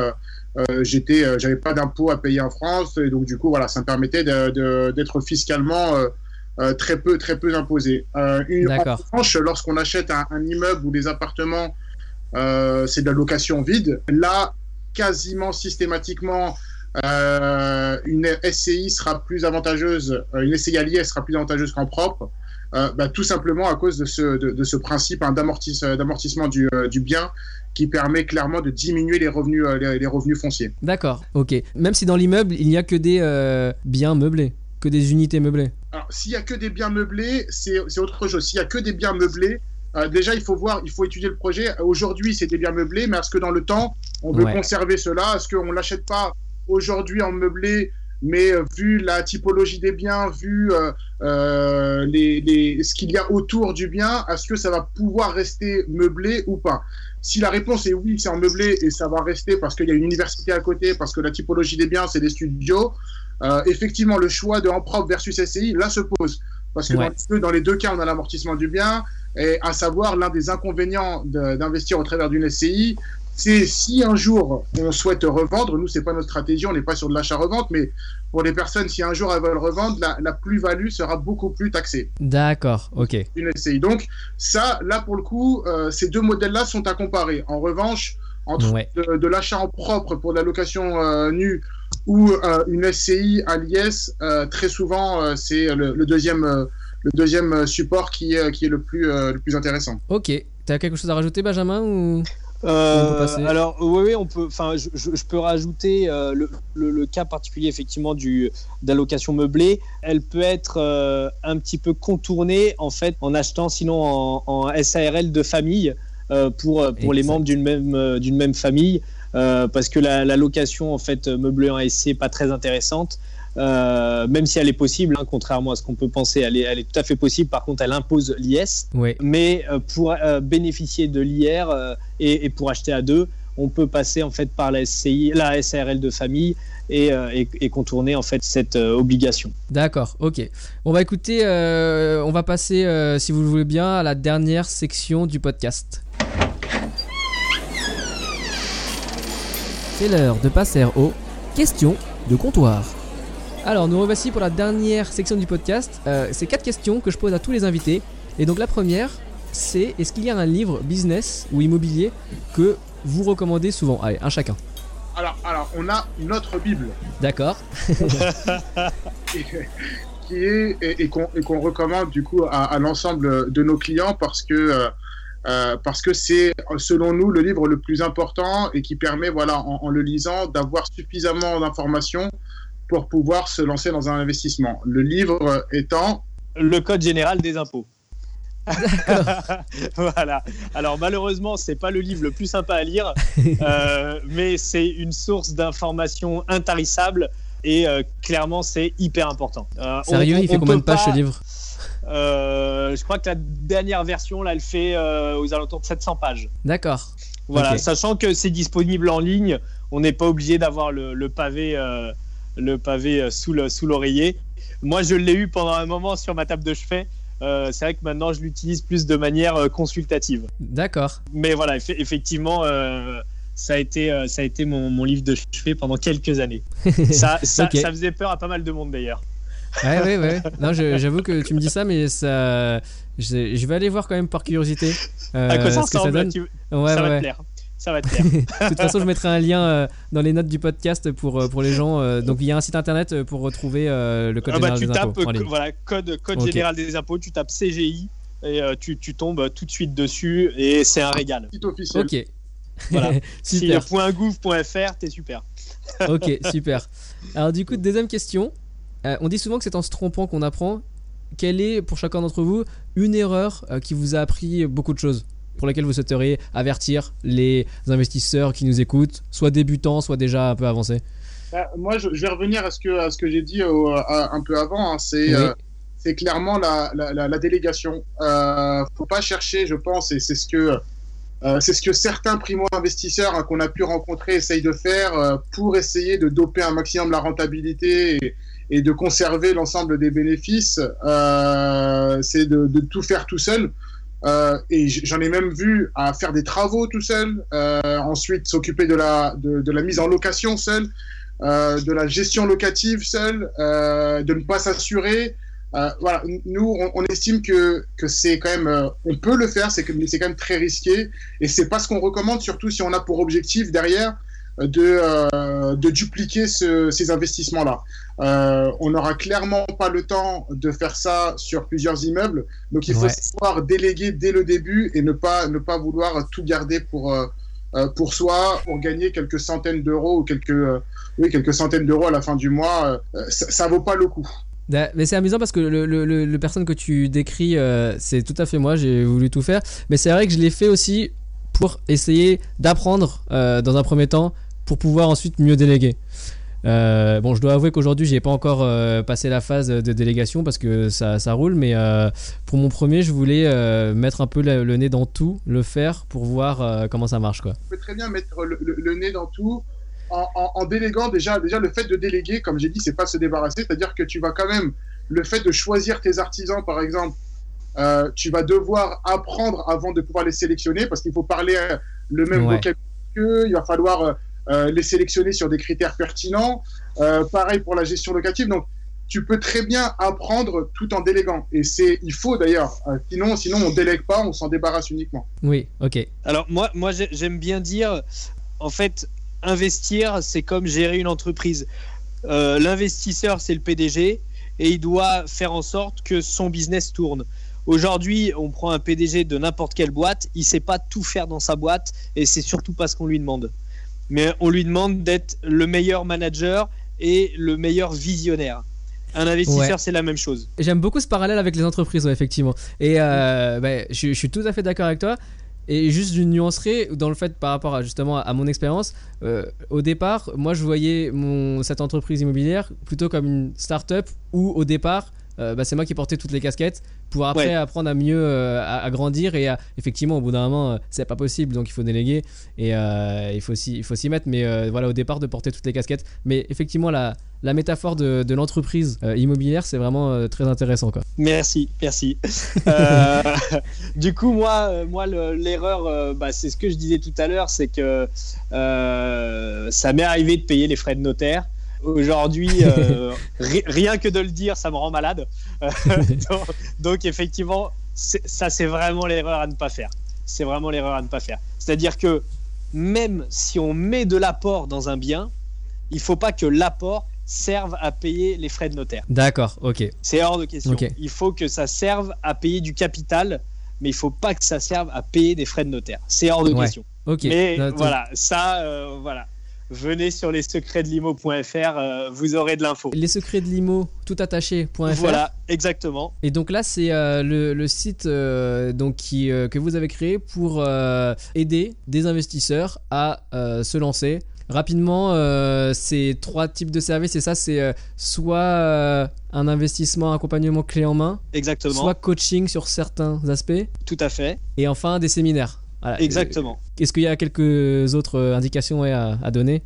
j'étais, j'avais pas d'impôts à payer en France. Et donc du coup, voilà, ça me permettait d'être fiscalement euh, très peu très peu imposé. Euh, une, en revanche, lorsqu'on achète un, immeuble ou des appartements, euh, c'est de la location vide. Là, quasiment systématiquement, une SCI sera plus avantageuse, une SCI alliée sera plus avantageuse qu'en propre. Bah, tout simplement à cause de ce, de, ce principe hein, d'amortissement du, du, bien qui permet clairement de diminuer les revenus, les, revenus fonciers. D'accord, ok. Même si dans l'immeuble, il n'y a que des biens meublés que des unités meublées Alors, s'il n'y a que des biens meublés, c'est autre chose. S'il n'y a que des biens meublés, euh, déjà, il faut voir, il faut étudier le projet. Aujourd'hui, c'est des biens meublés, mais est-ce que dans le temps, on veut conserver cela? Est-ce qu'on ne l'achète pas aujourd'hui en meublé mais euh, vu la typologie des biens, vu euh, les, les, ce qu'il y a autour du bien, est-ce que ça va pouvoir rester meublé ou pas? Si la réponse est oui, c'est en meublé et ça va rester parce qu'il y a une université à côté, parce que la typologie des biens, c'est des studios, euh, effectivement, le choix de en propre versus SCI, là, se pose. Parce que dans, les deux cas, on a l'amortissement du bien, et à savoir, l'un des inconvénients d'investir au travers d'une SCI, si un jour on souhaite revendre, nous, c'est pas notre stratégie, on n'est pas sur de l'achat-revente, mais pour les personnes, si un jour elles veulent revendre, la, plus-value sera beaucoup plus taxée. D'accord, ok. Une SCI. Donc, ça, là, pour le coup, euh, ces deux modèles-là sont à comparer. En revanche, entre de, l'achat en propre pour de la location euh, nue ou euh, une SCI à l'IS, très souvent, c'est le, deuxième, le deuxième support qui est, qui est le, plus, le plus intéressant. Ok. Tu as quelque chose à rajouter, Benjamin ou... alors oui, oui, on peut. Enfin, je, je, peux rajouter le, le, cas particulier effectivement du d'allocation meublée. Elle peut être un petit peu contournée en fait en achetant sinon en, en SARL de famille pour pour les membres d'une même d'une même famille. Euh, parce que la, location en fait meublée en SC n'est pas très intéressante. Euh, même si elle est possible, hein, contrairement à ce qu'on peut penser, elle est, elle est, tout à fait possible. Par contre, elle impose l'IS. Mais euh, pour bénéficier de l'IR et, pour acheter à deux, on peut passer en fait par la SCI, la SARL de famille et, et, contourner en fait cette obligation. D'accord, ok. On va écouter, on va passer, si vous le voulez bien, à la dernière section du podcast. C'est l'heure de passer aux questions de comptoir. Alors, nous revoici pour la dernière section du podcast. Euh, c'est quatre questions que je pose à tous les invités. Et donc, la première, c'est est-ce qu'il y a un livre business ou immobilier que vous recommandez souvent? Allez, un chacun. Alors, alors on a notre Bible. D'accord. <laughs> qui est, et, qu'on recommande du coup à, l'ensemble de nos clients parce que. Euh, euh, parce que c'est, selon nous, le livre le plus important et qui permet, voilà, en, le lisant, d'avoir suffisamment d'informations pour pouvoir se lancer dans un investissement. Le livre étant le Code général des impôts. <laughs> voilà. Alors malheureusement, c'est pas le livre le plus sympa à lire, <laughs> euh, mais c'est une source d'informations intarissable et euh, clairement c'est hyper important. Sérieux, il fait combien de pages ce livre? euh, je crois que la dernière version, là, elle fait euh, aux alentours de 700 pages. D'accord. Voilà, sachant que c'est disponible en ligne, on n'est pas obligé d'avoir le, pavé, le pavé euh, sous l'oreiller. Moi, je l'ai eu pendant un moment sur ma table de chevet. c'est vrai que maintenant, je l'utilise plus de manière consultative. D'accord. Mais voilà, effectivement, ça a été, ça a été mon, livre de chevet pendant quelques années. <laughs> ça, ça faisait peur à pas mal de monde d'ailleurs. Ouais, ouais, ouais. Non, j'avoue que tu me dis ça, mais ça. Je, vais aller voir quand même par curiosité. Euh, à quoi ça ressemble ça donne. ouais, ça va te plaire. Ça va te faire. <laughs> de toute façon, je mettrai un lien dans les notes du podcast pour, pour les gens. donc, il y a un site internet pour retrouver le code ah bah, général tu des tapes, impôts. voilà, code, code général des impôts, tu tapes CGI et tu, tu, tombes tout de suite dessus et c'est un régal. officiel. Ok. Voilà. <laughs> super. Si le .gouv.fr, t'es super. <laughs> ok, super. Alors du coup, deuxième question. on dit souvent que c'est en se trompant qu'on apprend. Quelle est, pour chacun d'entre vous, une erreur qui vous a appris beaucoup de choses? Pour laquelle vous souhaiteriez avertir les investisseurs qui nous écoutent, soit débutants, soit déjà un peu avancés bah, Moi, je, vais revenir à ce que, à ce que j'ai dit un peu avant. Hein. C'est c'est clairement la, la, la, délégation. Euh, faut pas chercher, je pense, et c'est ce que euh, c'est ce que certains primo-investisseurs hein, qu'on a pu rencontrer essayent de faire euh, pour essayer de doper un maximum la rentabilité et, et de conserver l'ensemble des bénéfices. Euh, c'est de, de, tout faire tout seul. Euh, et j'en ai même vu à faire des travaux tout seul, ensuite s'occuper de la, de, la mise en location seul, de la gestion locative seul, de ne pas s'assurer, euh, voilà, nous, on, estime que, que c'est quand même, euh, on peut le faire, c'est mais c'est quand même très risqué, et c'est pas ce qu'on recommande, surtout si on a pour objectif derrière euh, de, de dupliquer ces investissements-là. On n'aura clairement pas le temps de faire ça sur plusieurs immeubles, donc il faut savoir déléguer dès le début et ne pas, ne pas vouloir tout garder pour, pour soi, pour gagner quelques centaines d'euros ou quelques, oui, quelques centaines d'euros à la fin du mois. ça, ça vaut pas le coup. Mais c'est amusant parce que le, le, le, personne que tu décris, euh, c'est tout à fait moi, j'ai voulu tout faire. Mais c'est vrai que je l'ai fait aussi pour essayer d'apprendre euh, dans un premier temps pour pouvoir ensuite mieux déléguer. Euh, bon, je dois avouer qu'aujourd'hui, j'ai pas encore passé la phase de délégation parce que ça, ça roule, mais pour mon premier, je voulais mettre un peu le, nez dans tout, le faire pour voir comment ça marche. Quoi. Tu peux très bien mettre le, nez dans tout, en, déléguant déjà, déjà le fait de déléguer, comme j'ai dit, c'est pas se débarrasser, c'est-à-dire que tu vas quand même le fait de choisir tes artisans, par exemple, euh, tu vas devoir apprendre avant de pouvoir les sélectionner parce qu'il faut parler euh, le même vocabulaire qu'eux, il va falloir euh, les sélectionner sur des critères pertinents. pareil pour la gestion locative, donc tu peux très bien apprendre tout en déléguant. Et c'est, il faut d'ailleurs, sinon, sinon on délègue pas, on s'en débarrasse uniquement. Oui, ok. Alors moi, moi j'aime bien dire, en fait, investir, c'est comme gérer une entreprise. Euh, l'investisseur, c'est le PDG et il doit faire en sorte que son business tourne. Aujourd'hui, on prend un PDG de n'importe quelle boîte, il ne sait pas tout faire dans sa boîte et c'est surtout pas ce qu'on lui demande. Mais on lui demande d'être le meilleur manager et le meilleur visionnaire. Un investisseur, c'est la même chose. J'aime beaucoup ce parallèle avec les entreprises, effectivement. Et euh, bah, je, suis tout à fait d'accord avec toi. Et juste une nuancerie dans le fait par rapport à justement à mon expérience. Euh, au départ, moi je voyais mon, cette entreprise immobilière plutôt comme une start-up où au départ, euh, bah, c'est moi qui portais toutes les casquettes pour après apprendre à mieux euh, à, grandir et à, effectivement au bout d'un moment c'est pas possible donc il faut déléguer et il faut il faut s'y mettre mais voilà au départ de porter toutes les casquettes mais effectivement la, la métaphore de, de l'entreprise immobilière c'est vraiment très intéressant quoi. Merci, merci. <laughs> du coup moi moi l'erreur bah, c'est ce que je disais tout à l'heure c'est que ça m'est arrivé de payer les frais de notaire Aujourd'hui, euh, rien que de le dire, ça me rend malade. <laughs> donc, effectivement, ça, c'est vraiment l'erreur à ne pas faire. C'est vraiment l'erreur à ne pas faire. C'est-à-dire que même si on met de l'apport dans un bien, il faut pas que l'apport serve à payer les frais de notaire. D'accord, ok. C'est hors de question. Il faut que ça serve à payer du capital, mais il faut pas que ça serve à payer des frais de notaire. C'est hors de question. Ok. Mais voilà, ça, euh, voilà venez sur les secrets de limo.fr, euh, vous aurez de l'info. Les secrets de limo, tout attaché.fr. Voilà, exactement. Et donc là, c'est euh, le, site euh, donc qui, que vous avez créé pour aider des investisseurs à se lancer. Rapidement, c'est trois types de services et ça, c'est soit un investissement, accompagnement clé en main, exactement, soit coaching sur certains aspects, tout à fait, et enfin des séminaires. Exactement. Est-ce qu'il y a quelques autres indications à, donner?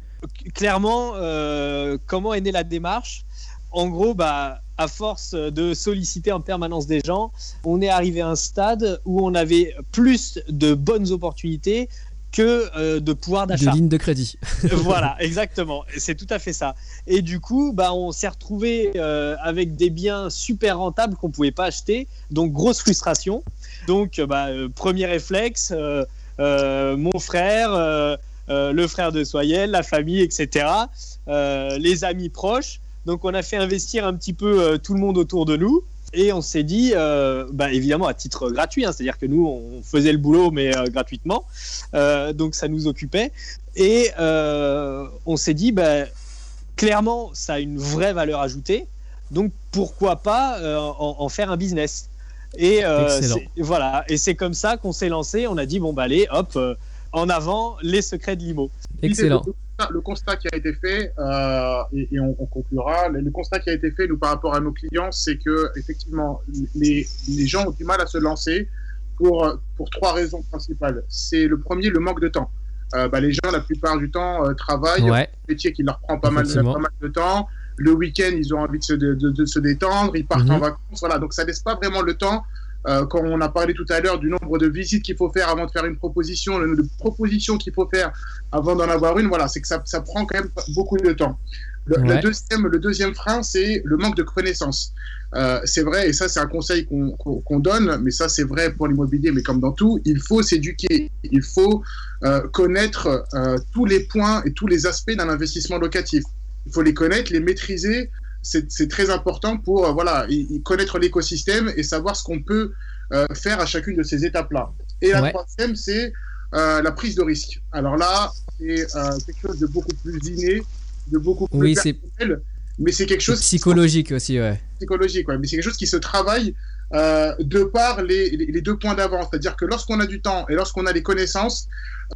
Clairement, euh, comment est née la démarche? En gros, bah, à force de solliciter en permanence des gens, on est arrivé à un stade où on avait plus de bonnes opportunités que euh, de pouvoir d'achat. De ligne de crédit. <laughs> <laughs> voilà, exactement. C'est tout à fait ça. Et du coup, bah, on s'est retrouvé euh, avec des biens super rentables qu'on pouvait pas acheter. Donc grosse frustration. Donc, bah, premier réflexe, mon frère, le frère de Soyel, la famille, etc., les amis proches. Donc on a fait investir un petit peu tout le monde autour de nous. Et on s'est dit, bah, évidemment à titre gratuit, hein, c'est-à-dire que nous, on faisait le boulot, mais gratuitement. donc ça nous occupait. Et on s'est dit, bah, clairement, ça a une vraie valeur ajoutée. Donc pourquoi pas euh, en, faire un business Et euh, voilà. Et c'est comme ça qu'on s'est lancé. On a dit bon bah allez, hop, euh, en avant les secrets de l'IMO. Excellent. Le constat qui a été fait, et, on, conclura, le, constat qui a été fait nous par rapport à nos clients, c'est que effectivement les, les, gens ont du mal à se lancer pour, pour trois raisons principales. C'est le premier, le manque de temps. Euh, bah, les gens, la plupart du temps, euh, travaillent. Ouais. Un métier qui leur prend pas mal, pas mal de temps. Le week-end, ils ont envie de se, de, se détendre. Ils partent en mhm. vacances. Voilà. Donc, ça laisse pas vraiment le temps. Euh, quand on a parlé tout à l'heure du nombre de visites qu'il faut faire avant de faire une proposition, le nombre de propositions qu'il faut faire avant d'en avoir une, voilà, c'est que ça, ça, prend quand même beaucoup de temps. Le, deuxième, le deuxième frein, c'est le manque de connaissances. Euh, c'est vrai, et ça c'est un conseil qu'on donne, mais ça c'est vrai pour l'immobilier, mais comme dans tout, il faut s'éduquer, il faut euh, connaître euh, tous les points et tous les aspects d'un investissement locatif. Il faut les connaître, les maîtriser, c'est très important pour voilà, connaître l'écosystème et savoir ce qu'on peut faire à chacune de ces étapes-là. Et la troisième, c'est la prise de risque. Alors là, c'est quelque chose de beaucoup plus inné de beaucoup plus oui, personnel, mais c'est quelque chose psychologique aussi, ouais. Psychologique, ouais. Mais c'est quelque chose qui se travaille euh, de par les, les, deux points d'avance. C'est-à-dire que lorsqu'on a du temps et lorsqu'on a les connaissances,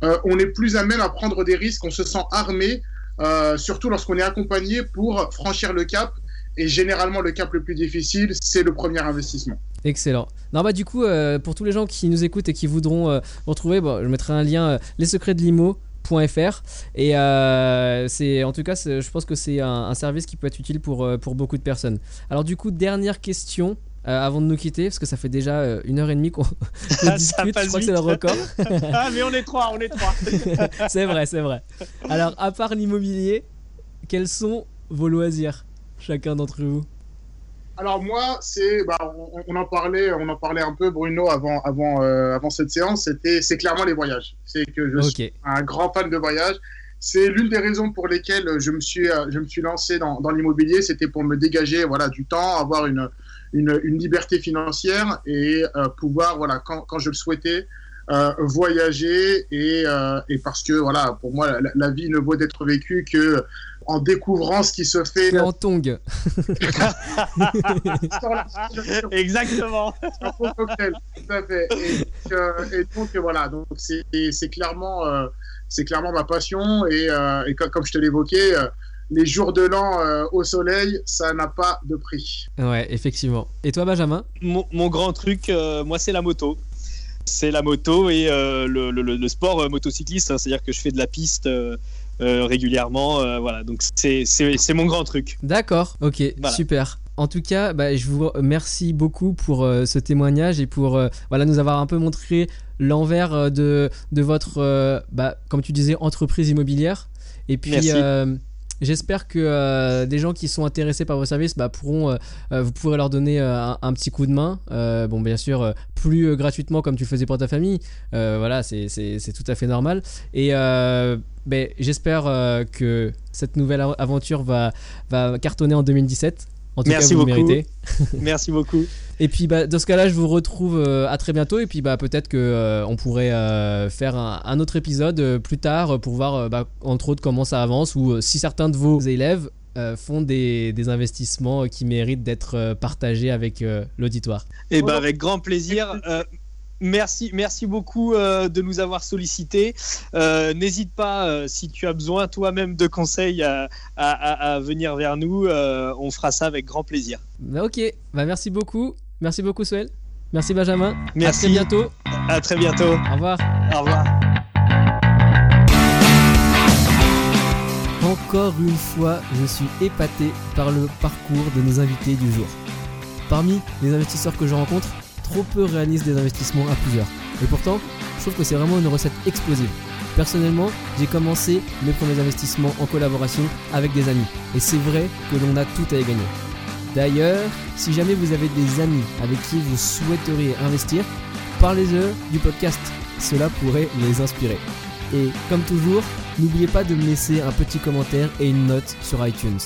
euh, on est plus à même à prendre des risques, on se sent armé, euh, surtout lorsqu'on est accompagné pour franchir le cap. Et généralement, le cap le plus difficile, c'est le premier investissement. Excellent. Non, bah, du coup, pour tous les gens qui nous écoutent et qui voudront retrouver, bon, je mettrai un lien, les secrets de l'IMO et euh, en tout cas je pense que c'est un, service qui peut être utile pour, euh, pour beaucoup de personnes alors du coup dernière question euh, avant de nous quitter parce que ça fait déjà une heure et demie qu'on <laughs> <laughs> discute je crois que c'est le record <laughs> ah mais on est trois on est trois c'est vrai c'est vrai alors à part l'immobilier quels sont vos loisirs chacun d'entre vous? Alors moi, c'est, bah, on, en parlait, on en parlait un peu, Bruno, avant, avant, euh, avant cette séance. C'était, c'est clairement les voyages. C'est que je suis un grand fan de voyages. C'est l'une des raisons pour lesquelles je me suis, euh, je me suis lancé dans, dans l'immobilier. C'était pour me dégager, voilà, du temps, avoir une, une, une liberté financière et euh, pouvoir, voilà, quand, quand je le souhaitais, euh, voyager et, euh, et, parce que voilà pour moi la, la vie ne vaut d'être vécue que en découvrant ce qui se fait. En tong <laughs> exactement. Tout à fait. Et, euh, et donc voilà donc c'est clairement c'est clairement ma passion et, et comme, comme, je te l'évoquais les jours de l'an au soleil, ça n'a pas de prix. Ouais, effectivement. Et toi, Benjamin? Mon, mon, grand truc, moi, c'est la moto c'est la moto et euh, le, sport euh, motocycliste, hein. c'est-à-dire que je fais de la piste euh, régulièrement. voilà, donc c'est mon grand truc. D'accord, ok, super. En tout cas, bah, je vous remercie beaucoup pour ce témoignage et pour voilà, nous avoir un peu montré l'envers de, de votre, bah, comme tu disais, entreprise immobilière. Et puis, J'espère que euh, des gens qui sont intéressés par vos services bah, pourront, euh, euh, vous pourrez leur donner un, petit coup de main. bon, bien sûr, plus gratuitement comme tu faisais pour ta famille. voilà, c'est tout à fait normal. Et ben, j'espère que cette nouvelle aventure va, va cartonner en 2017. En tout Merci cas, vous beaucoup. méritez. <laughs> Merci beaucoup. Et puis bah, dans ce cas-là, je vous retrouve euh, à très bientôt. Et puis bah, peut-être qu'on euh, on pourrait euh, faire un, autre épisode plus tard pour voir bah, entre autres comment ça avance ou si certains de vos élèves font des, des, investissements qui méritent d'être partagés avec l'auditoire. Et bah, avec grand plaisir. Merci, merci beaucoup euh, de nous avoir sollicités. Euh, n'hésite pas, euh, si tu as besoin toi-même de conseils, à, venir vers nous. on fera ça avec grand plaisir. Bah, ok, bah, merci beaucoup. Merci beaucoup, Soel. Merci, Benjamin. Merci. À très bientôt. À très bientôt. Au revoir. Au revoir. Encore une fois, je suis épaté par le parcours de nos invités du jour. Parmi les investisseurs que je rencontre, trop peu réalisent des investissements à plusieurs. Et pourtant, je trouve que c'est vraiment une recette explosive. Personnellement, j'ai commencé mes premiers investissements en collaboration avec des amis. Et c'est vrai que l'on a tout à y gagner. D'ailleurs, si jamais vous avez des amis avec qui vous souhaiteriez investir, parlez-leur du podcast. cela pourrait les inspirer. Et comme toujours, n'oubliez pas de me laisser un petit commentaire et une note sur iTunes.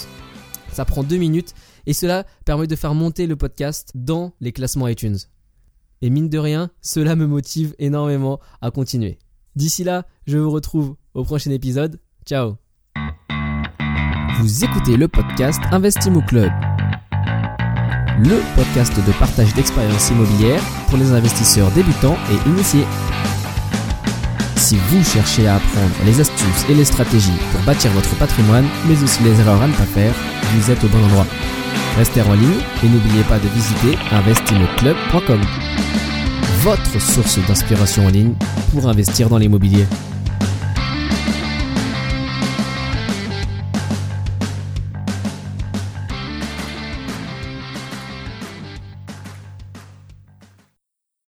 Ça prend deux minutes et cela permet de faire monter le podcast dans les classements iTunes. Et mine de rien, cela me motive énormément à continuer. D'ici là, je vous retrouve au prochain épisode. Ciao Vous écoutez le podcast Investimo Club, le podcast de partage d'expériences immobilières pour les investisseurs débutants et initiés. Si vous cherchez à apprendre les astuces et les stratégies pour bâtir votre patrimoine, mais aussi les erreurs à ne pas faire, vous êtes au bon endroit. Restez en ligne et n'oubliez pas de visiter investimoclub.com, votre source d'inspiration en ligne pour investir dans l'immobilier.